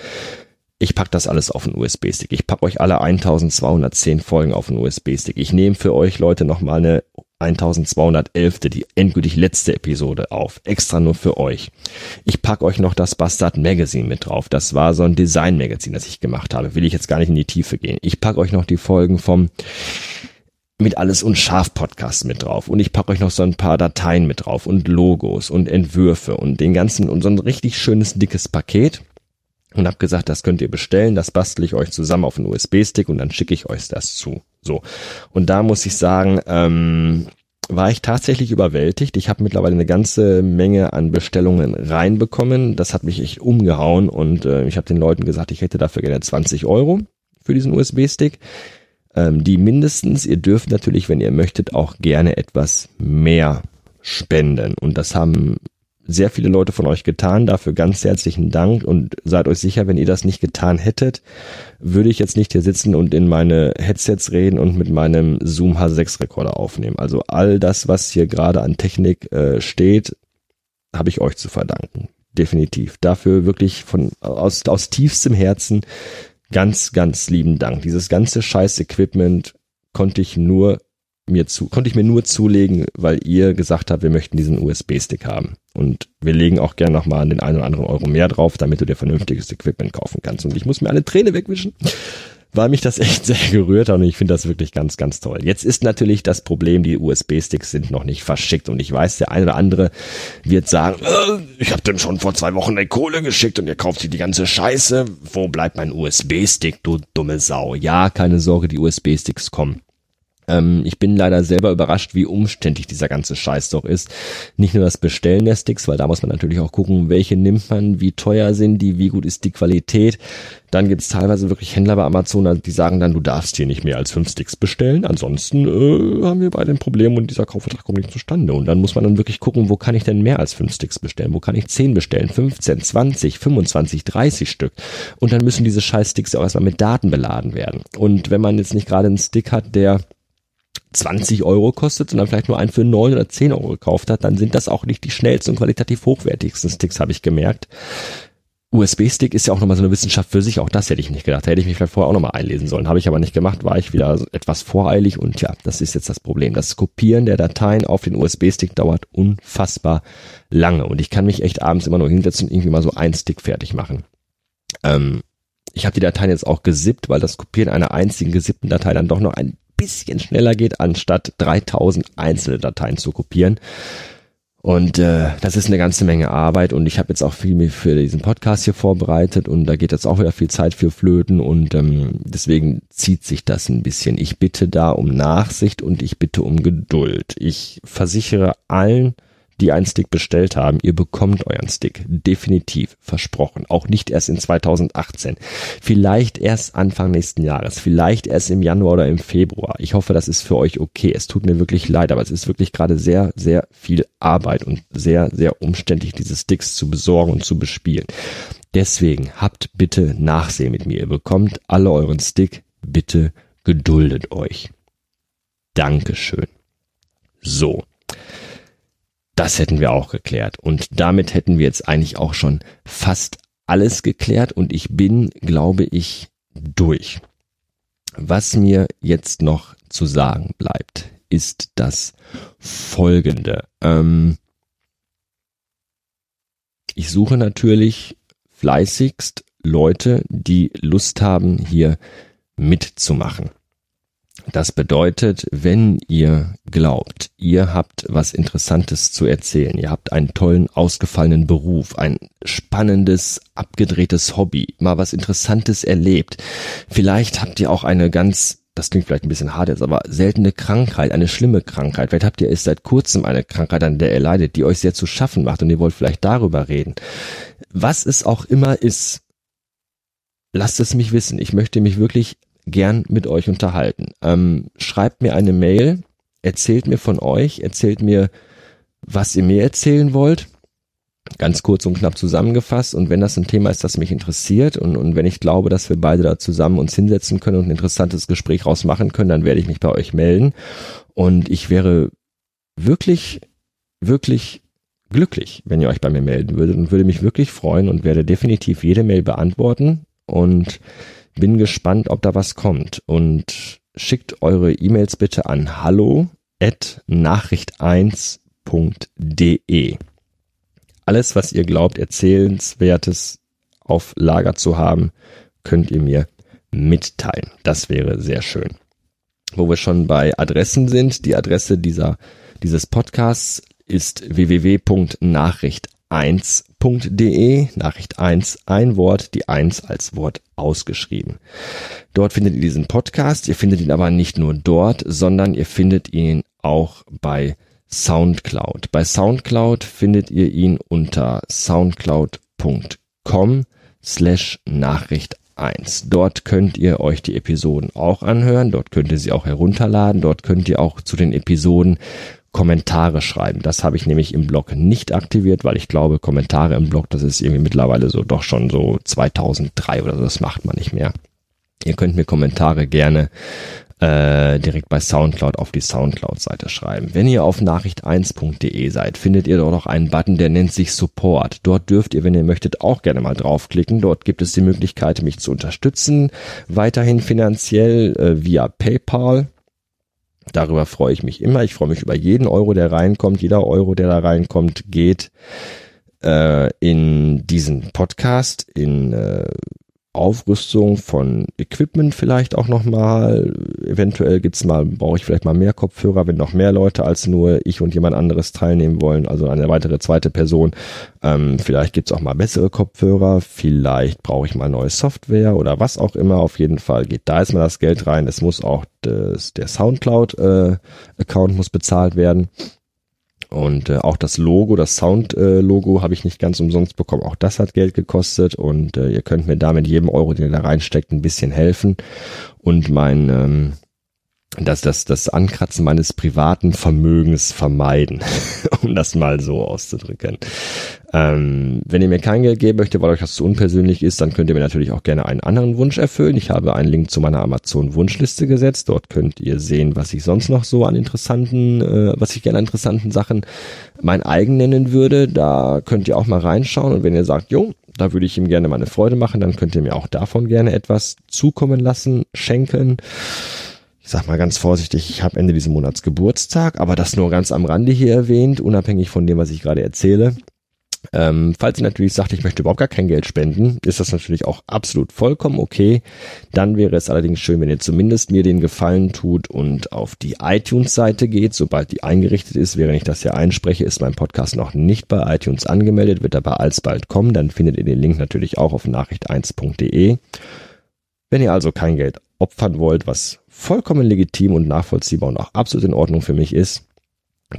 ich pack das alles auf einen USB-Stick. Ich pack euch alle 1210 Folgen auf einen USB-Stick. Ich nehme für euch Leute nochmal eine 1211. die endgültig letzte Episode auf. Extra nur für euch. Ich pack euch noch das Bastard Magazine mit drauf. Das war so ein Design-Magazin, das ich gemacht habe. Will ich jetzt gar nicht in die Tiefe gehen. Ich pack euch noch die Folgen vom mit alles und scharf Podcast mit drauf und ich packe euch noch so ein paar Dateien mit drauf und Logos und Entwürfe und den ganzen und so ein richtig schönes dickes Paket und habe gesagt, das könnt ihr bestellen, das bastel ich euch zusammen auf einen USB-Stick und dann schicke ich euch das zu. So. Und da muss ich sagen, ähm, war ich tatsächlich überwältigt. Ich habe mittlerweile eine ganze Menge an Bestellungen reinbekommen. Das hat mich echt umgehauen und äh, ich habe den Leuten gesagt, ich hätte dafür gerne 20 Euro für diesen USB-Stick. Ähm, die mindestens, ihr dürft natürlich, wenn ihr möchtet, auch gerne etwas mehr spenden. Und das haben sehr viele Leute von euch getan. Dafür ganz herzlichen Dank und seid euch sicher, wenn ihr das nicht getan hättet, würde ich jetzt nicht hier sitzen und in meine Headsets reden und mit meinem Zoom H6 Rekorder aufnehmen. Also all das, was hier gerade an Technik äh, steht, habe ich euch zu verdanken. Definitiv. Dafür wirklich von aus, aus tiefstem Herzen ganz, ganz lieben Dank. Dieses ganze scheiß Equipment konnte ich nur mir zu, konnte ich mir nur zulegen, weil ihr gesagt habt, wir möchten diesen USB-Stick haben. Und wir legen auch gerne nochmal den einen oder anderen Euro mehr drauf, damit du dir vernünftiges Equipment kaufen kannst. Und ich muss mir alle Träne wegwischen, weil mich das echt sehr gerührt hat und ich finde das wirklich ganz, ganz toll. Jetzt ist natürlich das Problem, die USB-Sticks sind noch nicht verschickt und ich weiß, der eine oder andere wird sagen, äh, ich habe dem schon vor zwei Wochen eine Kohle geschickt und ihr kauft sich die ganze Scheiße. Wo bleibt mein USB-Stick, du dumme Sau? Ja, keine Sorge, die USB-Sticks kommen. Ähm, ich bin leider selber überrascht, wie umständlich dieser ganze Scheiß doch ist. Nicht nur das Bestellen der Sticks, weil da muss man natürlich auch gucken, welche nimmt man, wie teuer sind die, wie gut ist die Qualität. Dann gibt es teilweise wirklich Händler bei Amazon, die sagen dann, du darfst hier nicht mehr als fünf Sticks bestellen. Ansonsten äh, haben wir beide ein Problem und dieser Kaufvertrag kommt nicht zustande. Und dann muss man dann wirklich gucken, wo kann ich denn mehr als fünf Sticks bestellen? Wo kann ich zehn bestellen? 15, 20, 25, 30 Stück. Und dann müssen diese scheiß Sticks auch erstmal mit Daten beladen werden. Und wenn man jetzt nicht gerade einen Stick hat, der 20 Euro kostet dann vielleicht nur einen für 9 oder 10 Euro gekauft hat, dann sind das auch nicht die schnellsten und qualitativ hochwertigsten Sticks, habe ich gemerkt. USB-Stick ist ja auch nochmal so eine Wissenschaft für sich, auch das hätte ich nicht gedacht. Da hätte ich mich vielleicht vorher auch nochmal einlesen sollen. Habe ich aber nicht gemacht, war ich wieder etwas voreilig und ja, das ist jetzt das Problem. Das Kopieren der Dateien auf den USB-Stick dauert unfassbar lange und ich kann mich echt abends immer nur hinsetzen und irgendwie mal so einen Stick fertig machen. Ähm, ich habe die Dateien jetzt auch gesippt, weil das Kopieren einer einzigen gesippten Datei dann doch noch ein bisschen schneller geht, anstatt 3000 einzelne Dateien zu kopieren. Und äh, das ist eine ganze Menge Arbeit und ich habe jetzt auch viel für diesen Podcast hier vorbereitet und da geht jetzt auch wieder viel Zeit für Flöten und ähm, deswegen zieht sich das ein bisschen. Ich bitte da um Nachsicht und ich bitte um Geduld. Ich versichere allen, die einen Stick bestellt haben, ihr bekommt euren Stick. Definitiv versprochen. Auch nicht erst in 2018. Vielleicht erst Anfang nächsten Jahres. Vielleicht erst im Januar oder im Februar. Ich hoffe, das ist für euch okay. Es tut mir wirklich leid, aber es ist wirklich gerade sehr, sehr viel Arbeit und sehr, sehr umständlich, diese Sticks zu besorgen und zu bespielen. Deswegen habt bitte Nachsehen mit mir. Ihr bekommt alle euren Stick. Bitte geduldet euch. Dankeschön. So. Das hätten wir auch geklärt. Und damit hätten wir jetzt eigentlich auch schon fast alles geklärt und ich bin, glaube ich, durch. Was mir jetzt noch zu sagen bleibt, ist das folgende. Ähm ich suche natürlich fleißigst Leute, die Lust haben, hier mitzumachen. Das bedeutet, wenn ihr glaubt, ihr habt was Interessantes zu erzählen, ihr habt einen tollen, ausgefallenen Beruf, ein spannendes, abgedrehtes Hobby, mal was Interessantes erlebt, vielleicht habt ihr auch eine ganz das klingt vielleicht ein bisschen hart jetzt, aber seltene Krankheit, eine schlimme Krankheit. Vielleicht habt ihr erst seit kurzem eine Krankheit, an der ihr leidet, die euch sehr zu schaffen macht und ihr wollt vielleicht darüber reden. Was es auch immer ist, lasst es mich wissen. Ich möchte mich wirklich gern mit euch unterhalten. Ähm, schreibt mir eine Mail, erzählt mir von euch, erzählt mir, was ihr mir erzählen wollt. Ganz kurz und knapp zusammengefasst. Und wenn das ein Thema ist, das mich interessiert und, und wenn ich glaube, dass wir beide da zusammen uns hinsetzen können und ein interessantes Gespräch rausmachen können, dann werde ich mich bei euch melden. Und ich wäre wirklich, wirklich glücklich, wenn ihr euch bei mir melden würdet und würde mich wirklich freuen und werde definitiv jede Mail beantworten. Und bin gespannt, ob da was kommt und schickt eure E-Mails bitte an hallo at nachricht1.de. Alles, was ihr glaubt, erzählenswertes auf Lager zu haben, könnt ihr mir mitteilen. Das wäre sehr schön. Wo wir schon bei Adressen sind, die Adresse dieser, dieses Podcasts ist www.nachricht1.de podcast.de, Nachricht 1, ein Wort, die 1 als Wort ausgeschrieben. Dort findet ihr diesen Podcast, ihr findet ihn aber nicht nur dort, sondern ihr findet ihn auch bei SoundCloud. Bei SoundCloud findet ihr ihn unter soundcloud.com slash Nachricht 1. Dort könnt ihr euch die Episoden auch anhören, dort könnt ihr sie auch herunterladen, dort könnt ihr auch zu den Episoden Kommentare schreiben. Das habe ich nämlich im Blog nicht aktiviert, weil ich glaube, Kommentare im Blog, das ist irgendwie mittlerweile so doch schon so 2003 oder so, das macht man nicht mehr. Ihr könnt mir Kommentare gerne äh, direkt bei Soundcloud auf die Soundcloud-Seite schreiben. Wenn ihr auf nachricht1.de seid, findet ihr dort noch einen Button, der nennt sich Support. Dort dürft ihr, wenn ihr möchtet, auch gerne mal draufklicken. Dort gibt es die Möglichkeit, mich zu unterstützen, weiterhin finanziell äh, via PayPal. Darüber freue ich mich immer. Ich freue mich über jeden Euro, der reinkommt. Jeder Euro, der da reinkommt, geht äh, in diesen Podcast, in äh, Aufrüstung von Equipment vielleicht auch nochmal. Eventuell gibt's mal, brauche ich vielleicht mal mehr Kopfhörer, wenn noch mehr Leute als nur ich und jemand anderes teilnehmen wollen, also eine weitere zweite Person. Ähm, vielleicht gibt's auch mal bessere Kopfhörer, vielleicht brauche ich mal neue Software oder was auch immer. Auf jeden Fall geht da jetzt mal das Geld rein. Es muss auch das, der Soundcloud-Account äh, muss bezahlt werden. Und äh, auch das Logo, das Sound-Logo äh, habe ich nicht ganz umsonst bekommen. Auch das hat Geld gekostet und äh, ihr könnt mir da mit jedem Euro, den ihr da reinsteckt, ein bisschen helfen. Und mein ähm, dass das, das Ankratzen meines privaten Vermögens vermeiden, um das mal so auszudrücken. Ähm, wenn ihr mir kein Geld geben möchtet, weil euch das zu unpersönlich ist, dann könnt ihr mir natürlich auch gerne einen anderen Wunsch erfüllen. Ich habe einen Link zu meiner Amazon-Wunschliste gesetzt. Dort könnt ihr sehen, was ich sonst noch so an interessanten, äh, was ich gerne an interessanten Sachen mein eigen nennen würde. Da könnt ihr auch mal reinschauen. Und wenn ihr sagt, jo, da würde ich ihm gerne meine Freude machen, dann könnt ihr mir auch davon gerne etwas zukommen lassen, schenken ich sag mal ganz vorsichtig, ich habe Ende dieses Monats Geburtstag, aber das nur ganz am Rande hier erwähnt, unabhängig von dem, was ich gerade erzähle. Ähm, falls ihr natürlich sagt, ich möchte überhaupt gar kein Geld spenden, ist das natürlich auch absolut vollkommen okay. Dann wäre es allerdings schön, wenn ihr zumindest mir den Gefallen tut und auf die iTunes-Seite geht. Sobald die eingerichtet ist, während ich das hier einspreche, ist mein Podcast noch nicht bei iTunes angemeldet, wird aber alsbald kommen. Dann findet ihr den Link natürlich auch auf nachricht1.de. Wenn ihr also kein Geld opfern wollt, was vollkommen legitim und nachvollziehbar und auch absolut in Ordnung für mich ist,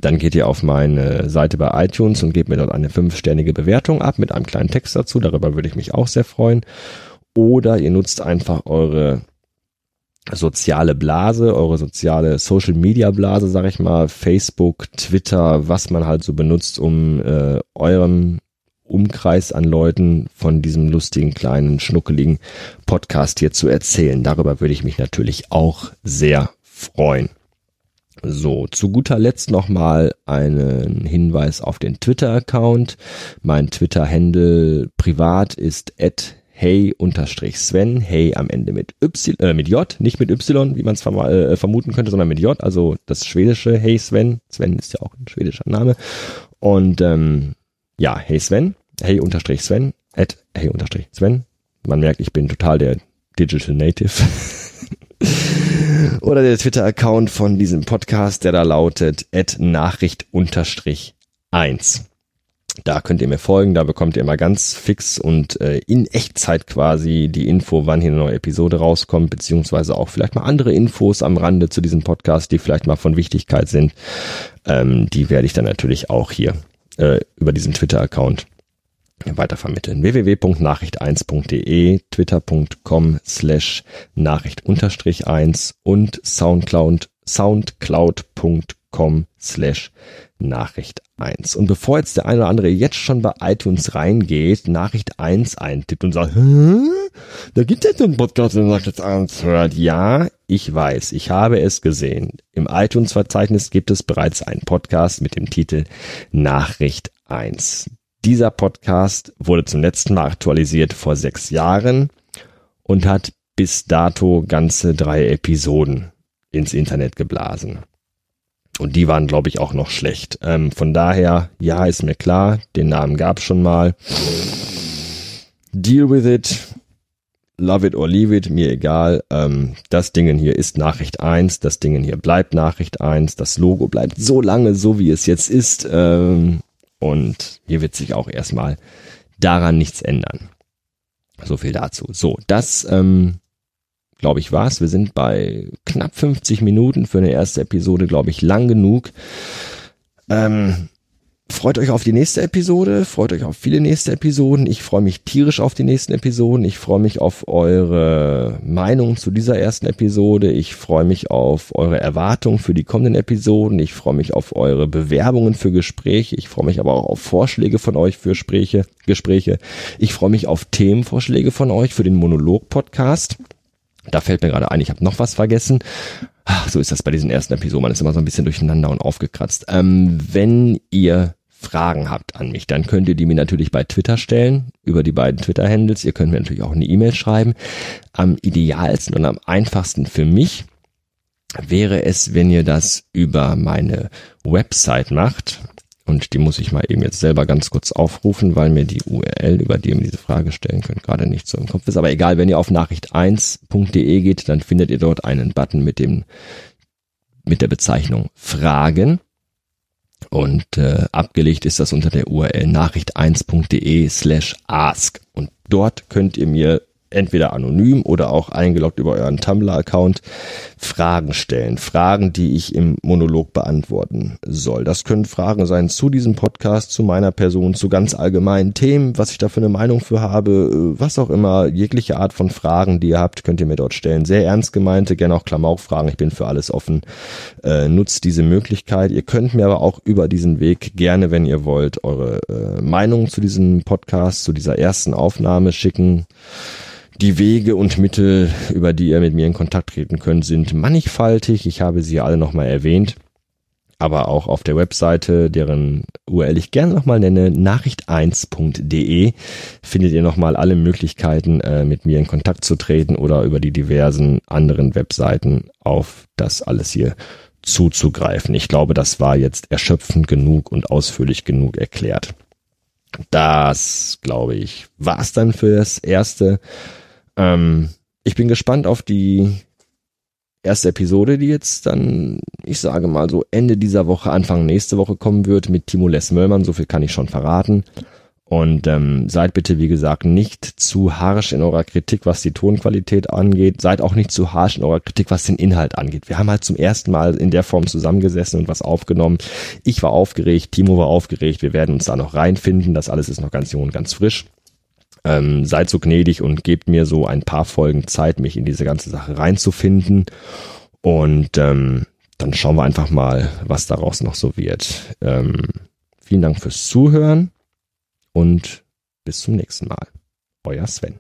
dann geht ihr auf meine Seite bei iTunes und gebt mir dort eine fünfsternige Bewertung ab mit einem kleinen Text dazu. Darüber würde ich mich auch sehr freuen. Oder ihr nutzt einfach eure soziale Blase, eure soziale Social Media Blase, sag ich mal, Facebook, Twitter, was man halt so benutzt, um äh, eurem Umkreis an Leuten von diesem lustigen, kleinen, schnuckeligen Podcast hier zu erzählen. Darüber würde ich mich natürlich auch sehr freuen. So, zu guter Letzt nochmal einen Hinweis auf den Twitter-Account. Mein Twitter-Handle privat ist at hey-sven, hey am Ende mit Y, äh, mit J, nicht mit Y, wie man es äh, vermuten könnte, sondern mit J, also das schwedische Hey Sven. Sven ist ja auch ein schwedischer Name. Und ähm, ja, hey Sven, hey unterstrich Sven, at hey unterstrich Sven. Man merkt, ich bin total der Digital Native. Oder der Twitter-Account von diesem Podcast, der da lautet at Nachricht unterstrich eins. Da könnt ihr mir folgen, da bekommt ihr immer ganz fix und äh, in Echtzeit quasi die Info, wann hier eine neue Episode rauskommt, beziehungsweise auch vielleicht mal andere Infos am Rande zu diesem Podcast, die vielleicht mal von Wichtigkeit sind. Ähm, die werde ich dann natürlich auch hier äh, über diesen Twitter-Account weitervermitteln. www.nachricht1.de, twitter.com slash Nachricht unterstrich 1 und Soundcloud, soundcloud.com slash Nachricht 1. Und bevor jetzt der eine oder andere jetzt schon bei iTunes reingeht, Nachricht 1 eintippt und sagt, Hä? da gibt es einen Podcast, der Nachricht 1 hört. Ja, ich weiß, ich habe es gesehen. Im iTunes-Verzeichnis gibt es bereits einen Podcast mit dem Titel Nachricht 1. Dieser Podcast wurde zum letzten Mal aktualisiert vor sechs Jahren und hat bis dato ganze drei Episoden ins Internet geblasen. Und die waren, glaube ich, auch noch schlecht. Ähm, von daher, ja, ist mir klar, den Namen gab's schon mal. Deal with it. Love it or leave it, mir egal. Ähm, das Dingen hier ist Nachricht eins. das Dingen hier bleibt Nachricht eins. das Logo bleibt so lange so, wie es jetzt ist. Ähm, Und hier wird sich auch erstmal daran nichts ändern. So viel dazu. So, das, ähm, glaube ich, war's. Wir sind bei knapp 50 Minuten für eine erste Episode, glaube ich, lang genug. Ähm, Freut euch auf die nächste Episode, freut euch auf viele nächste Episoden. Ich freue mich tierisch auf die nächsten Episoden. Ich freue mich auf eure Meinung zu dieser ersten Episode. Ich freue mich auf eure Erwartungen für die kommenden Episoden. Ich freue mich auf eure Bewerbungen für Gespräche. Ich freue mich aber auch auf Vorschläge von euch für Gespräche. Gespräche. Ich freue mich auf Themenvorschläge von euch für den Monolog-Podcast. Da fällt mir gerade ein, ich habe noch was vergessen. Ach, so ist das bei diesen ersten Episoden. Man ist immer so ein bisschen durcheinander und aufgekratzt. Ähm, wenn ihr Fragen habt an mich, dann könnt ihr die mir natürlich bei Twitter stellen, über die beiden Twitter-Handles. Ihr könnt mir natürlich auch eine E-Mail schreiben. Am idealsten und am einfachsten für mich wäre es, wenn ihr das über meine Website macht. Und die muss ich mal eben jetzt selber ganz kurz aufrufen, weil mir die URL, über die ihr mir diese Frage stellen könnt, gerade nicht so im Kopf ist. Aber egal, wenn ihr auf nachricht1.de geht, dann findet ihr dort einen Button mit dem, mit der Bezeichnung Fragen. Und äh, abgelegt ist das unter der URL nachricht1.de slash ask. Und dort könnt ihr mir entweder anonym oder auch eingeloggt über euren Tumblr-Account Fragen stellen. Fragen, die ich im Monolog beantworten soll. Das können Fragen sein zu diesem Podcast, zu meiner Person, zu ganz allgemeinen Themen, was ich da für eine Meinung für habe, äh, was auch immer. Jegliche Art von Fragen, die ihr habt, könnt ihr mir dort stellen. Sehr ernst gemeinte, gerne auch Klamaukfragen. Ich bin für alles offen. Äh, nutzt diese Möglichkeit. Ihr könnt mir aber auch über diesen Weg gerne, wenn ihr wollt, eure äh, Meinung zu diesem Podcast, zu dieser ersten Aufnahme schicken. Die Wege und Mittel, über die ihr mit mir in Kontakt treten könnt, sind mannigfaltig. Ich habe sie alle nochmal erwähnt. Aber auch auf der Webseite, deren URL ich gerne nochmal nenne, nachricht1.de, findet ihr nochmal alle Möglichkeiten, äh, mit mir in Kontakt zu treten oder über die diversen anderen Webseiten auf das alles hier zuzugreifen. Ich glaube, das war jetzt erschöpfend genug und ausführlich genug erklärt. Das, glaube ich, war's dann für das erste. Ähm, ich bin gespannt auf die erste Episode, die jetzt dann, ich sage mal so Ende dieser Woche, Anfang nächste Woche kommen wird mit Timo Les Möllmann. So viel kann ich schon verraten. Und ähm, seid bitte, wie gesagt, nicht zu harsch in eurer Kritik, was die Tonqualität angeht. Seid auch nicht zu harsch in eurer Kritik, was den Inhalt angeht. Wir haben halt zum ersten Mal in der Form zusammengesessen und was aufgenommen. Ich war aufgeregt, Timo war aufgeregt. Wir werden uns da noch reinfinden. Das alles ist noch ganz jung und ganz frisch. Ähm, seid so gnädig und gebt mir so ein paar Folgen Zeit, mich in diese ganze Sache reinzufinden. Und ähm, dann schauen wir einfach mal, was daraus noch so wird. Ähm, vielen Dank fürs Zuhören und bis zum nächsten Mal. Euer Sven.